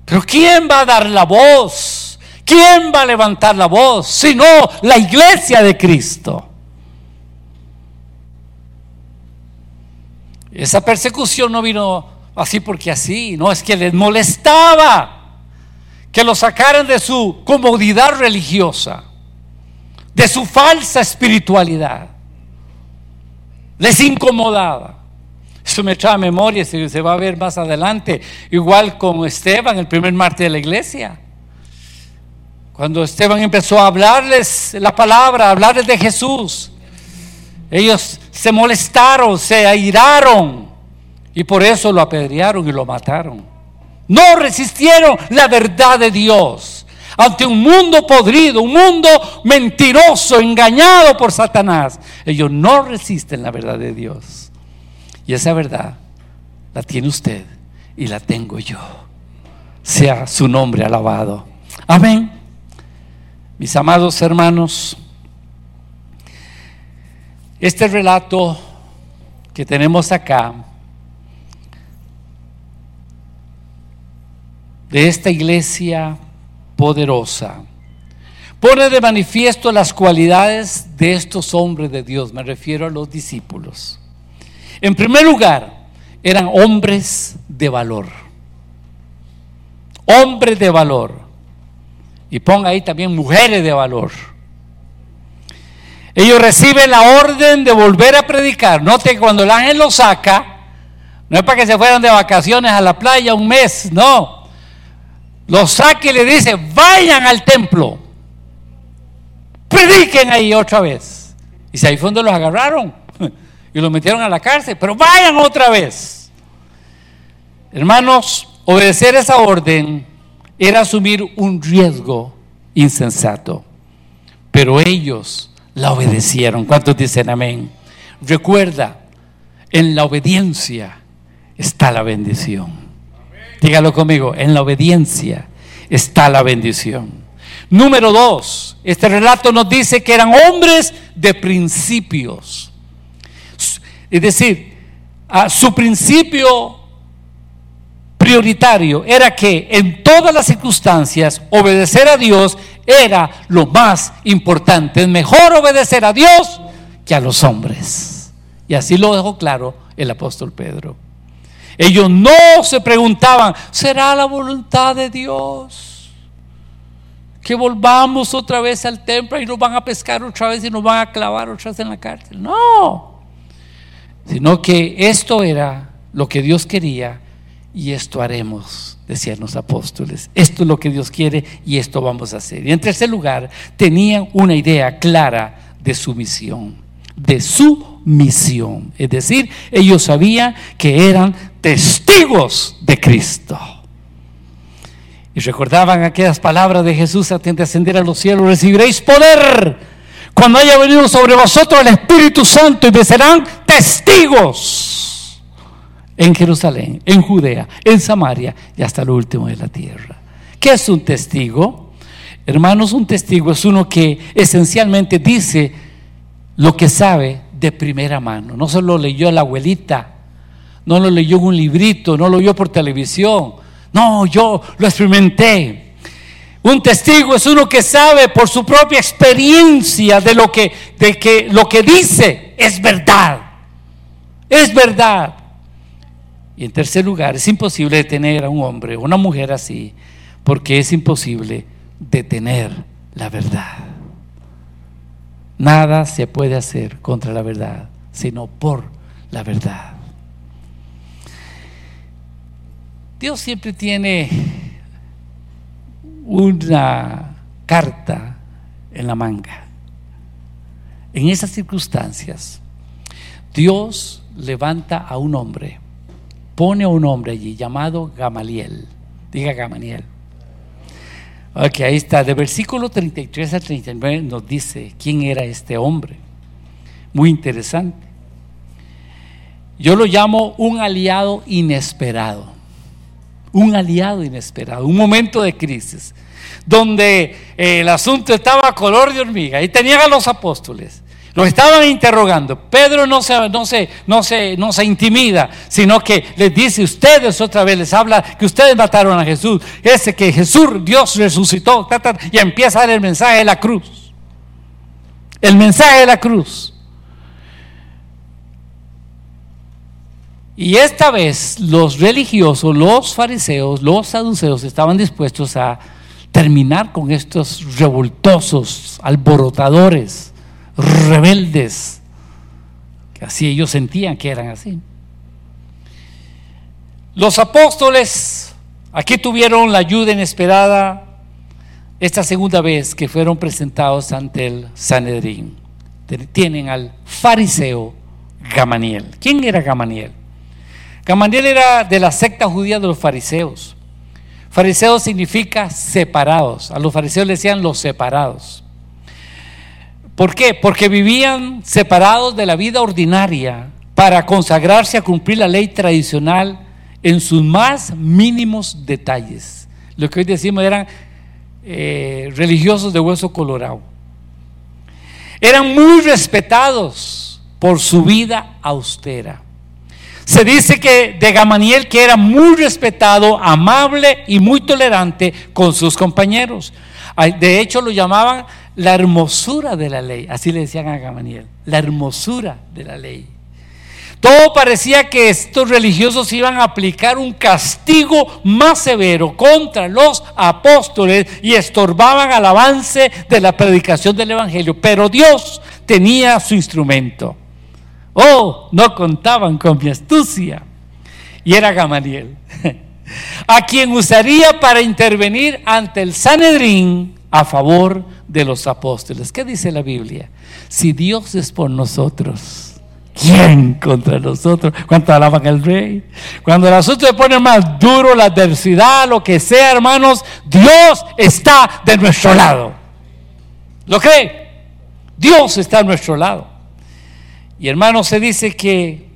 S1: Pero ¿quién va a dar la voz? ¿Quién va a levantar la voz? Sino la iglesia de Cristo. Esa persecución no vino así porque así, no es que les molestaba que lo sacaran de su comodidad religiosa, de su falsa espiritualidad les incomodaba. Eso me trae a memoria, se, se va a ver más adelante, igual con Esteban, el primer martes de la iglesia. Cuando Esteban empezó a hablarles la palabra, a hablarles de Jesús, ellos se molestaron, se airaron y por eso lo apedrearon y lo mataron. No resistieron la verdad de Dios ante un mundo podrido, un mundo mentiroso, engañado por Satanás. Ellos no resisten la verdad de Dios. Y esa verdad la tiene usted y la tengo yo. Sea su nombre alabado. Amén. Mis amados hermanos, este relato que tenemos acá de esta iglesia poderosa. pone de manifiesto las cualidades de estos hombres de Dios, me refiero a los discípulos. En primer lugar, eran hombres de valor. Hombres de valor. Y ponga ahí también mujeres de valor. Ellos reciben la orden de volver a predicar. Note que cuando el ángel los saca, no es para que se fueran de vacaciones a la playa un mes, no. Los saca y le dice, vayan al templo. Prediquen ahí otra vez. Y si ahí fue donde los agarraron [LAUGHS] y los metieron a la cárcel, pero vayan otra vez. Hermanos, obedecer esa orden era asumir un riesgo insensato, pero ellos la obedecieron. ¿Cuántos dicen amén? Recuerda, en la obediencia está la bendición. Dígalo conmigo, en la obediencia está la bendición. Número dos, este relato nos dice que eran hombres de principios. Es decir, su principio prioritario era que en todas las circunstancias obedecer a Dios era lo más importante. Es mejor obedecer a Dios que a los hombres. Y así lo dejó claro el apóstol Pedro. Ellos no se preguntaban, ¿será la voluntad de Dios? Que volvamos otra vez al templo y nos van a pescar otra vez y nos van a clavar otra vez en la cárcel. No, sino que esto era lo que Dios quería y esto haremos, decían los apóstoles. Esto es lo que Dios quiere y esto vamos a hacer. Y en tercer lugar, tenían una idea clara de su misión, de su misión. Es decir, ellos sabían que eran testigos de Cristo. Y recordaban aquellas palabras de Jesús antes de ascender a los cielos, recibiréis poder cuando haya venido sobre vosotros el Espíritu Santo y me serán testigos en Jerusalén, en Judea, en Samaria y hasta lo último de la tierra. ¿Qué es un testigo? Hermanos, un testigo es uno que esencialmente dice lo que sabe de primera mano. No se lo leyó la abuelita, no lo leyó en un librito, no lo oyó por televisión. No, yo lo experimenté. Un testigo es uno que sabe por su propia experiencia de lo que, de que lo que dice es verdad. Es verdad. Y en tercer lugar, es imposible detener a un hombre o una mujer así, porque es imposible detener la verdad. Nada se puede hacer contra la verdad, sino por la verdad. Dios siempre tiene una carta en la manga. En esas circunstancias, Dios levanta a un hombre pone a un hombre allí llamado Gamaliel. Diga Gamaliel. Ok, ahí está. De versículo 33 al 39 nos dice quién era este hombre. Muy interesante. Yo lo llamo un aliado inesperado. Un aliado inesperado. Un momento de crisis. Donde el asunto estaba a color de hormiga. Y tenían a los apóstoles. Lo estaban interrogando. Pedro no se, no, se, no, se, no se intimida, sino que les dice, ustedes otra vez les habla que ustedes mataron a Jesús. Ese que Jesús, Dios resucitó, y empieza a dar el mensaje de la cruz. El mensaje de la cruz. Y esta vez los religiosos, los fariseos, los saduceos estaban dispuestos a terminar con estos revoltosos, alborotadores rebeldes, que así ellos sentían que eran así. Los apóstoles aquí tuvieron la ayuda inesperada esta segunda vez que fueron presentados ante el Sanedrín. Tienen al fariseo Gamaniel. ¿Quién era Gamaniel? Gamaniel era de la secta judía de los fariseos. Fariseos significa separados. A los fariseos le decían los separados. ¿Por qué? Porque vivían separados de la vida ordinaria para consagrarse a cumplir la ley tradicional en sus más mínimos detalles. Lo que hoy decimos eran eh, religiosos de hueso colorado. Eran muy respetados por su vida austera. Se dice que de Gamaniel que era muy respetado, amable y muy tolerante con sus compañeros. De hecho, lo llamaban la hermosura de la ley. Así le decían a Gamaliel, la hermosura de la ley. Todo parecía que estos religiosos iban a aplicar un castigo más severo contra los apóstoles y estorbaban al avance de la predicación del Evangelio. Pero Dios tenía su instrumento. Oh, no contaban con mi astucia. Y era Gamaliel, [LAUGHS] a quien usaría para intervenir ante el Sanedrín a favor de los apóstoles. ¿Qué dice la Biblia? Si Dios es por nosotros ¿Quién contra nosotros? ¿Cuánto alaban al rey? Cuando el asunto se pone más duro, la adversidad, lo que sea, hermanos, Dios está de nuestro lado. ¿Lo cree? Dios está a nuestro lado. Y hermanos, se dice que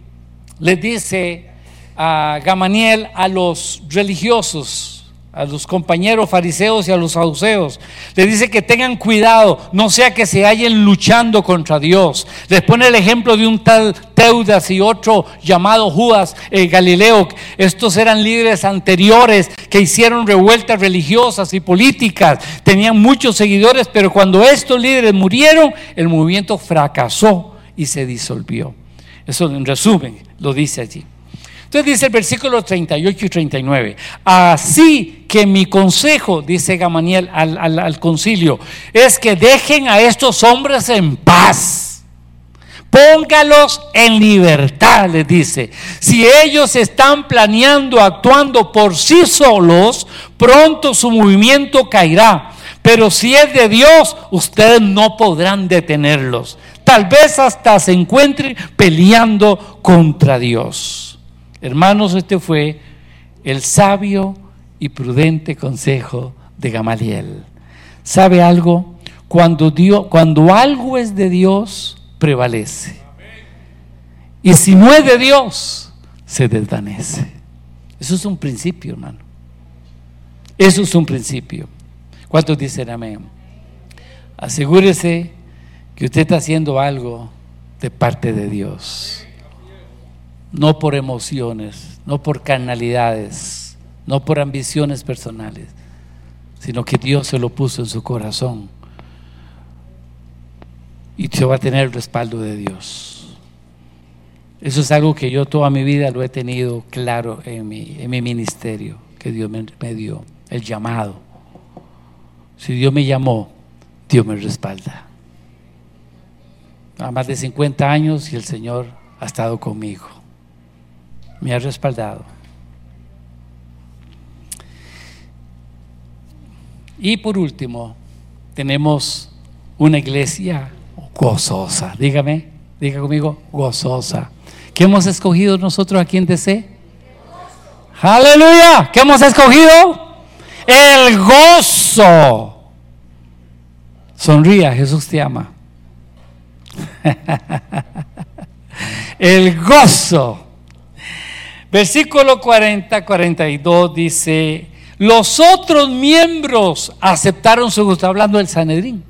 S1: le dice a Gamaniel a los religiosos, a los compañeros fariseos y a los saduceos. Les dice que tengan cuidado, no sea que se hallen luchando contra Dios. Les pone el ejemplo de un tal Teudas y otro llamado Judas Galileo. Estos eran líderes anteriores que hicieron revueltas religiosas y políticas. Tenían muchos seguidores, pero cuando estos líderes murieron, el movimiento fracasó y se disolvió. Eso en resumen lo dice allí. Entonces dice el versículo 38 y 39, así que mi consejo, dice Gamaniel al, al concilio, es que dejen a estos hombres en paz. Póngalos en libertad, les dice. Si ellos están planeando, actuando por sí solos, pronto su movimiento caerá. Pero si es de Dios, ustedes no podrán detenerlos. Tal vez hasta se encuentren peleando contra Dios. Hermanos, este fue el sabio y prudente consejo de Gamaliel. ¿Sabe algo? Cuando, Dios, cuando algo es de Dios, prevalece. Y si no es de Dios, se desvanece. Eso es un principio, hermano. Eso es un principio. ¿Cuántos dicen amén? Asegúrese que usted está haciendo algo de parte de Dios no por emociones, no por carnalidades, no por ambiciones personales, sino que Dios se lo puso en su corazón y se va a tener el respaldo de Dios. Eso es algo que yo toda mi vida lo he tenido claro en mi, en mi ministerio, que Dios me, me dio, el llamado. Si Dios me llamó, Dios me respalda. A más de 50 años y el Señor ha estado conmigo me ha respaldado. Y por último, tenemos una iglesia gozosa. Dígame, diga conmigo, gozosa. ¿Qué hemos escogido nosotros aquí en DC? Aleluya. ¿Qué hemos escogido? El gozo. Sonría, Jesús te ama. [LAUGHS] El gozo. Versículo 40, 42 dice, los otros miembros aceptaron su gusto, hablando del Sanedrín,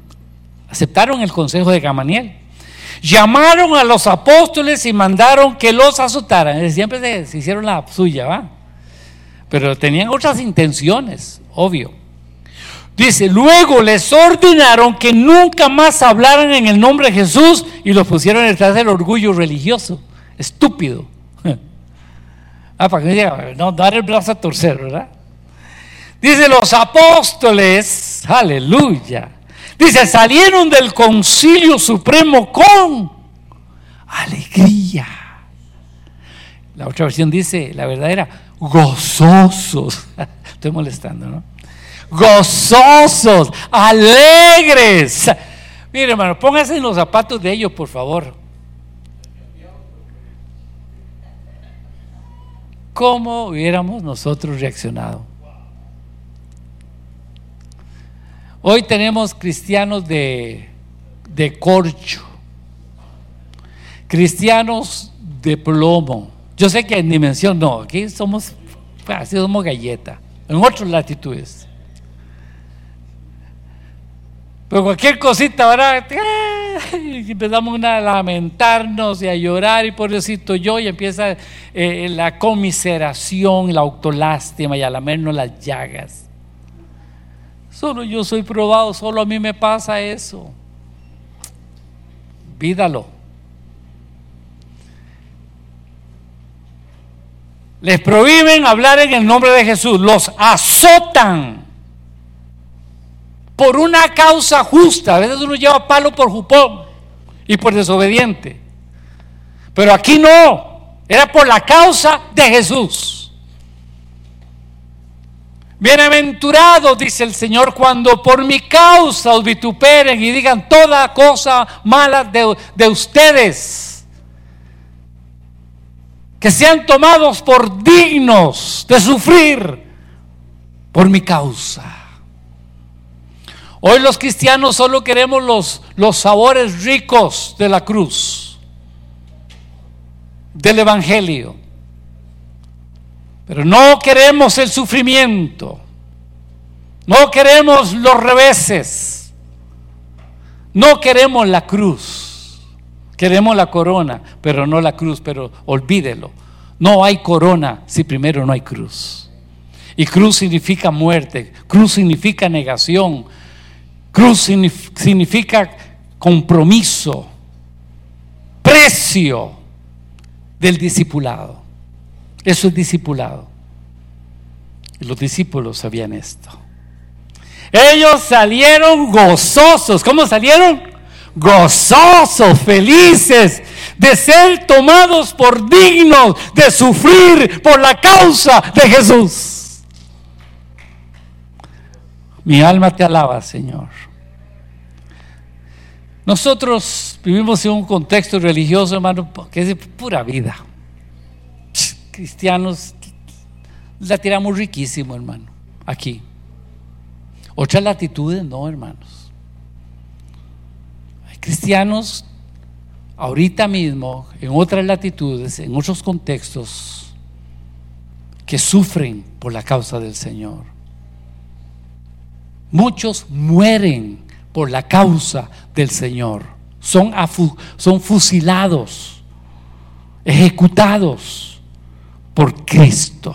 S1: aceptaron el consejo de Gamaniel. Llamaron a los apóstoles y mandaron que los azotaran. Siempre se, hicieron la suya, ¿va? Pero tenían otras intenciones, obvio. Dice, luego les ordenaron que nunca más hablaran en el nombre de Jesús y los pusieron detrás del orgullo religioso. Estúpido. Ah, para que no dar el brazo a torcer, ¿verdad? Dice los apóstoles, aleluya. Dice, salieron del concilio supremo con alegría. La otra versión dice, la verdadera, gozosos. [LAUGHS] Estoy molestando, ¿no? Gozosos, alegres. Mire, hermano, póngase en los zapatos de ellos, por favor. ¿Cómo hubiéramos nosotros reaccionado? Hoy tenemos cristianos de, de corcho, cristianos de plomo. Yo sé que en dimensión no, aquí somos, así somos galleta, en otras latitudes. Pero cualquier cosita, ¿verdad? Y empezamos a lamentarnos y a llorar y por eso yo y empieza eh, la comiseración, la autolástima y a lamernos las llagas. Solo yo soy probado, solo a mí me pasa eso. Vídalo. Les prohíben hablar en el nombre de Jesús, los azotan por una causa justa. A veces uno lleva palo por jupón y por desobediente. Pero aquí no, era por la causa de Jesús. Bienaventurados, dice el Señor, cuando por mi causa os vituperen y digan toda cosa mala de, de ustedes. Que sean tomados por dignos de sufrir por mi causa. Hoy los cristianos solo queremos los, los sabores ricos de la cruz, del Evangelio. Pero no queremos el sufrimiento, no queremos los reveses, no queremos la cruz, queremos la corona, pero no la cruz, pero olvídelo. No hay corona si primero no hay cruz. Y cruz significa muerte, cruz significa negación, Cruz significa compromiso, precio del discipulado. Eso es discipulado. Los discípulos sabían esto. Ellos salieron gozosos. ¿Cómo salieron? Gozosos, felices de ser tomados por dignos de sufrir por la causa de Jesús. Mi alma te alaba, Señor. Nosotros vivimos en un contexto religioso, hermano, que es de pura vida. Cristianos, la tiramos riquísimo, hermano, aquí. Otras latitudes, no, hermanos. Hay cristianos ahorita mismo, en otras latitudes, en otros contextos, que sufren por la causa del Señor. Muchos mueren por la causa del Señor. Son, son fusilados, ejecutados por Cristo.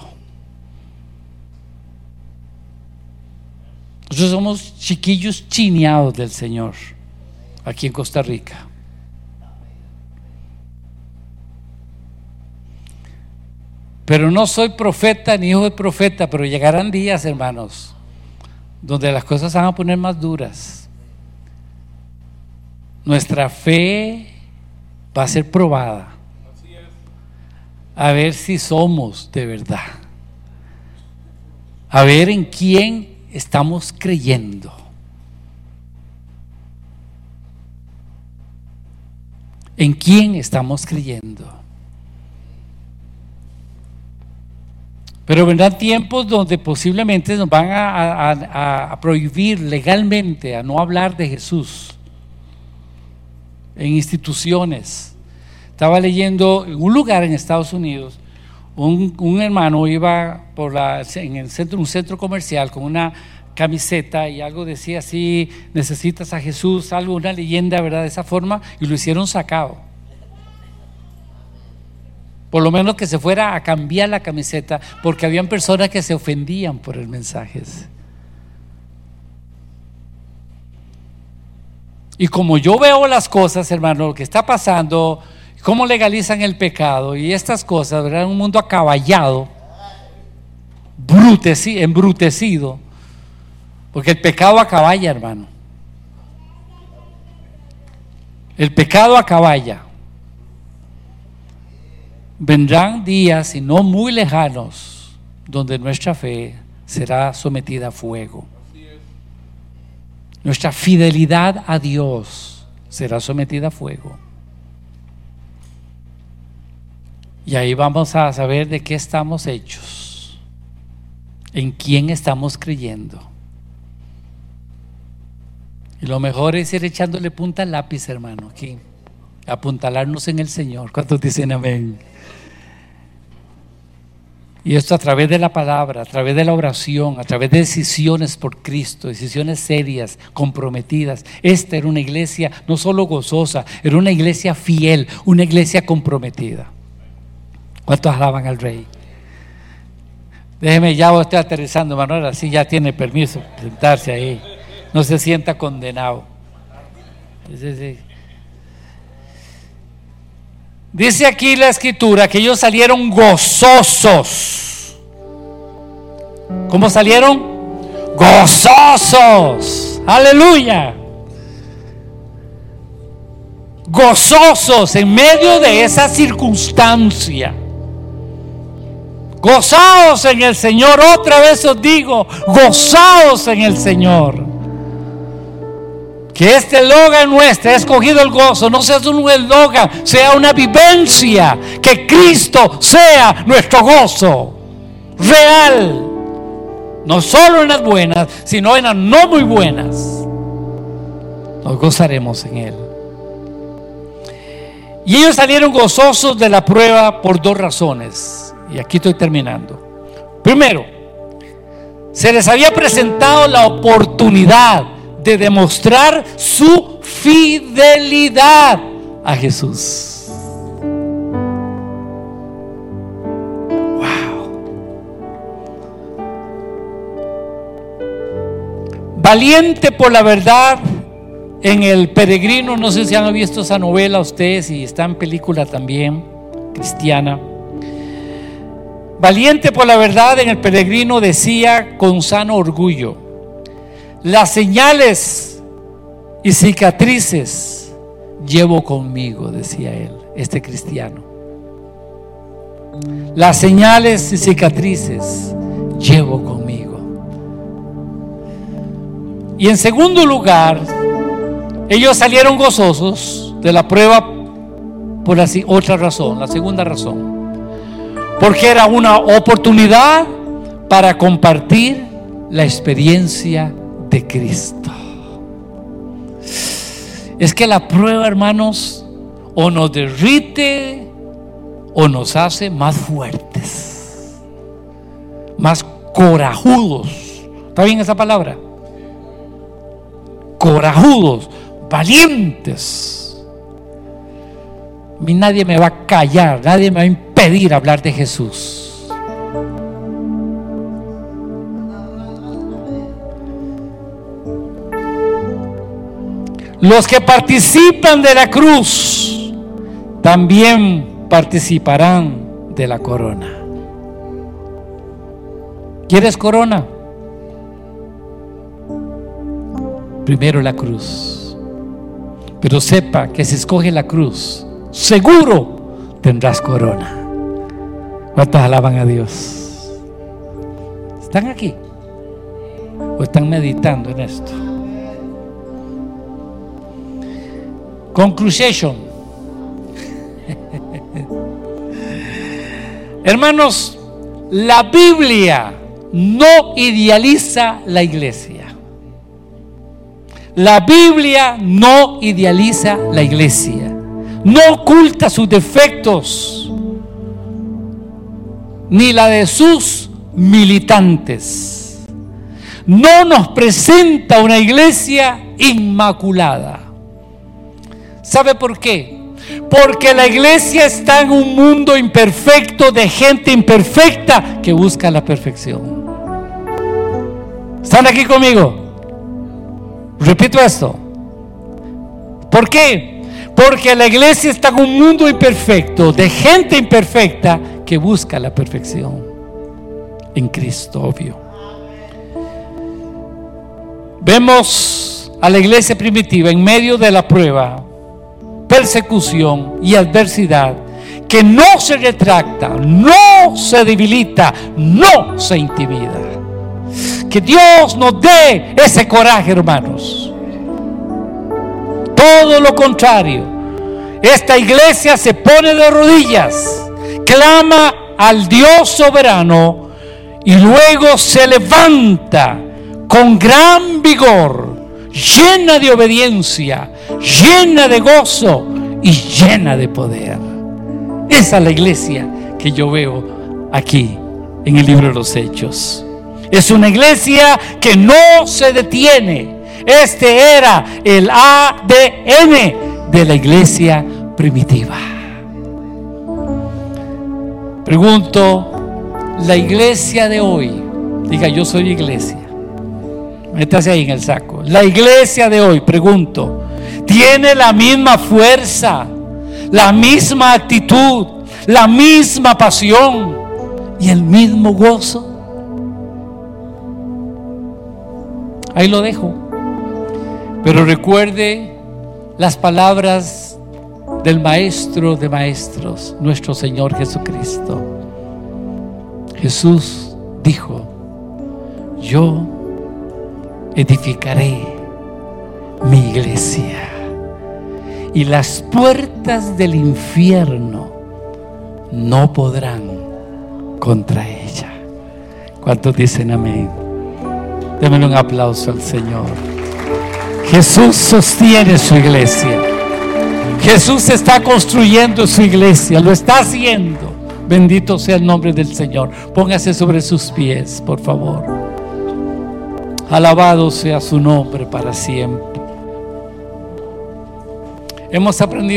S1: Nosotros somos chiquillos chineados del Señor aquí en Costa Rica. Pero no soy profeta ni hijo de profeta, pero llegarán días, hermanos, donde las cosas van a poner más duras. Nuestra fe va a ser probada. A ver si somos de verdad. A ver en quién estamos creyendo. ¿En quién estamos creyendo? Pero vendrán tiempos donde posiblemente nos van a, prohibir legalmente a no hablar de Jesús en instituciones. Estaba leyendo en un lugar en Estados Unidos, un, hermano iba por la, en el centro, un centro comercial con una camiseta y algo decía así, necesitas a Jesús, algo, una leyenda, ¿verdad? De esa forma, y lo hicieron sacado. Por lo menos que se fuera a cambiar la camiseta, porque habían personas que se ofendían por el mensaje. Y como yo veo las cosas, hermano, lo que está pasando, cómo legalizan el pecado y estas cosas, ¿verdad? Un mundo acaballado, embrutecido, porque el pecado acaballa, hermano. El pecado acaballa vendrán días y no muy lejanos donde nuestra fe será sometida a fuego. Nuestra fidelidad a Dios será sometida a fuego. Y ahí vamos a saber de qué estamos hechos, en quién estamos creyendo. Y lo mejor es ir echándole punta al lápiz, hermano, aquí. Apuntalarnos en el Señor. ¿Cuántos dicen amén? Y esto a través de la palabra, a través de la oración, a través de decisiones por Cristo, decisiones serias, comprometidas. Esta era una iglesia no solo gozosa, era una iglesia fiel, una iglesia comprometida. ¿Cuántos alaban al rey? Déjeme, ya estoy aterrizando, Manuel, así ya tiene permiso sentarse ahí. No se sienta condenado. Dice aquí la escritura que ellos salieron gozosos. ¿Cómo salieron? Gozosos. Aleluya. Gozosos en medio de esa circunstancia. Gozaos en el Señor. Otra vez os digo, gozaos en el Señor. Que este logan nuestro, escogido el gozo, no sea un eslogan, sea una vivencia. Que Cristo sea nuestro gozo real. No solo en las buenas, sino en las no muy buenas. Nos gozaremos en Él. Y ellos salieron gozosos de la prueba por dos razones. Y aquí estoy terminando. Primero, se les había presentado la oportunidad de demostrar su fidelidad a Jesús. Wow. Valiente por la verdad en El Peregrino, no sé si han visto esa novela ustedes y está en película también, cristiana. Valiente por la verdad en el peregrino decía con sano orgullo, las señales y cicatrices llevo conmigo, decía él, este cristiano. Las señales y cicatrices llevo conmigo. Y en segundo lugar, ellos salieron gozosos de la prueba por la otra razón, la segunda razón porque era una oportunidad para compartir la experiencia de Cristo. Es que la prueba, hermanos, o nos derrite o nos hace más fuertes, más corajudos. ¿Está bien esa palabra? Corajudos, valientes. Mí nadie me va a callar, nadie me va a pedir hablar de Jesús. Los que participan de la cruz también participarán de la corona. ¿Quieres corona? Primero la cruz. Pero sepa que si escoge la cruz, seguro tendrás corona. ¿Cuántos alaban a Dios? ¿Están aquí? ¿O están meditando en esto? Conclusion. Hermanos, la Biblia no idealiza la iglesia. La Biblia no idealiza la iglesia. No oculta sus defectos ni la de sus militantes. No nos presenta una iglesia inmaculada. ¿Sabe por qué? Porque la iglesia está en un mundo imperfecto de gente imperfecta que busca la perfección. ¿Están aquí conmigo? Repito esto. ¿Por qué? Porque la iglesia está en un mundo imperfecto de gente imperfecta que busca la perfección en Cristo, obvio. Vemos a la iglesia primitiva en medio de la prueba, persecución y adversidad, que no se retracta, no se debilita, no se intimida. Que Dios nos dé ese coraje, hermanos. Todo lo contrario, esta iglesia se pone de rodillas clama al Dios soberano y luego se levanta con gran vigor, llena de obediencia, llena de gozo y llena de poder. Esa es la iglesia que yo veo aquí en el libro de los Hechos. Es una iglesia que no se detiene. Este era el ADN de la iglesia primitiva. Pregunto, La iglesia de hoy, diga yo soy iglesia. Métase ahí en el saco. La iglesia de hoy, pregunto, tiene la misma fuerza, la misma actitud, la misma pasión y el mismo gozo. Ahí lo dejo. Pero recuerde las palabras del Maestro de Maestros, nuestro Señor Jesucristo. Jesús dijo, yo edificaré mi iglesia y las puertas del infierno no podrán contra ella. ¿Cuántos dicen amén? Démosle un aplauso al Señor. Jesús sostiene su iglesia. Jesús está construyendo su iglesia, lo está haciendo. Bendito sea el nombre del Señor. Póngase sobre sus pies, por favor. Alabado sea su nombre para siempre. Hemos aprendido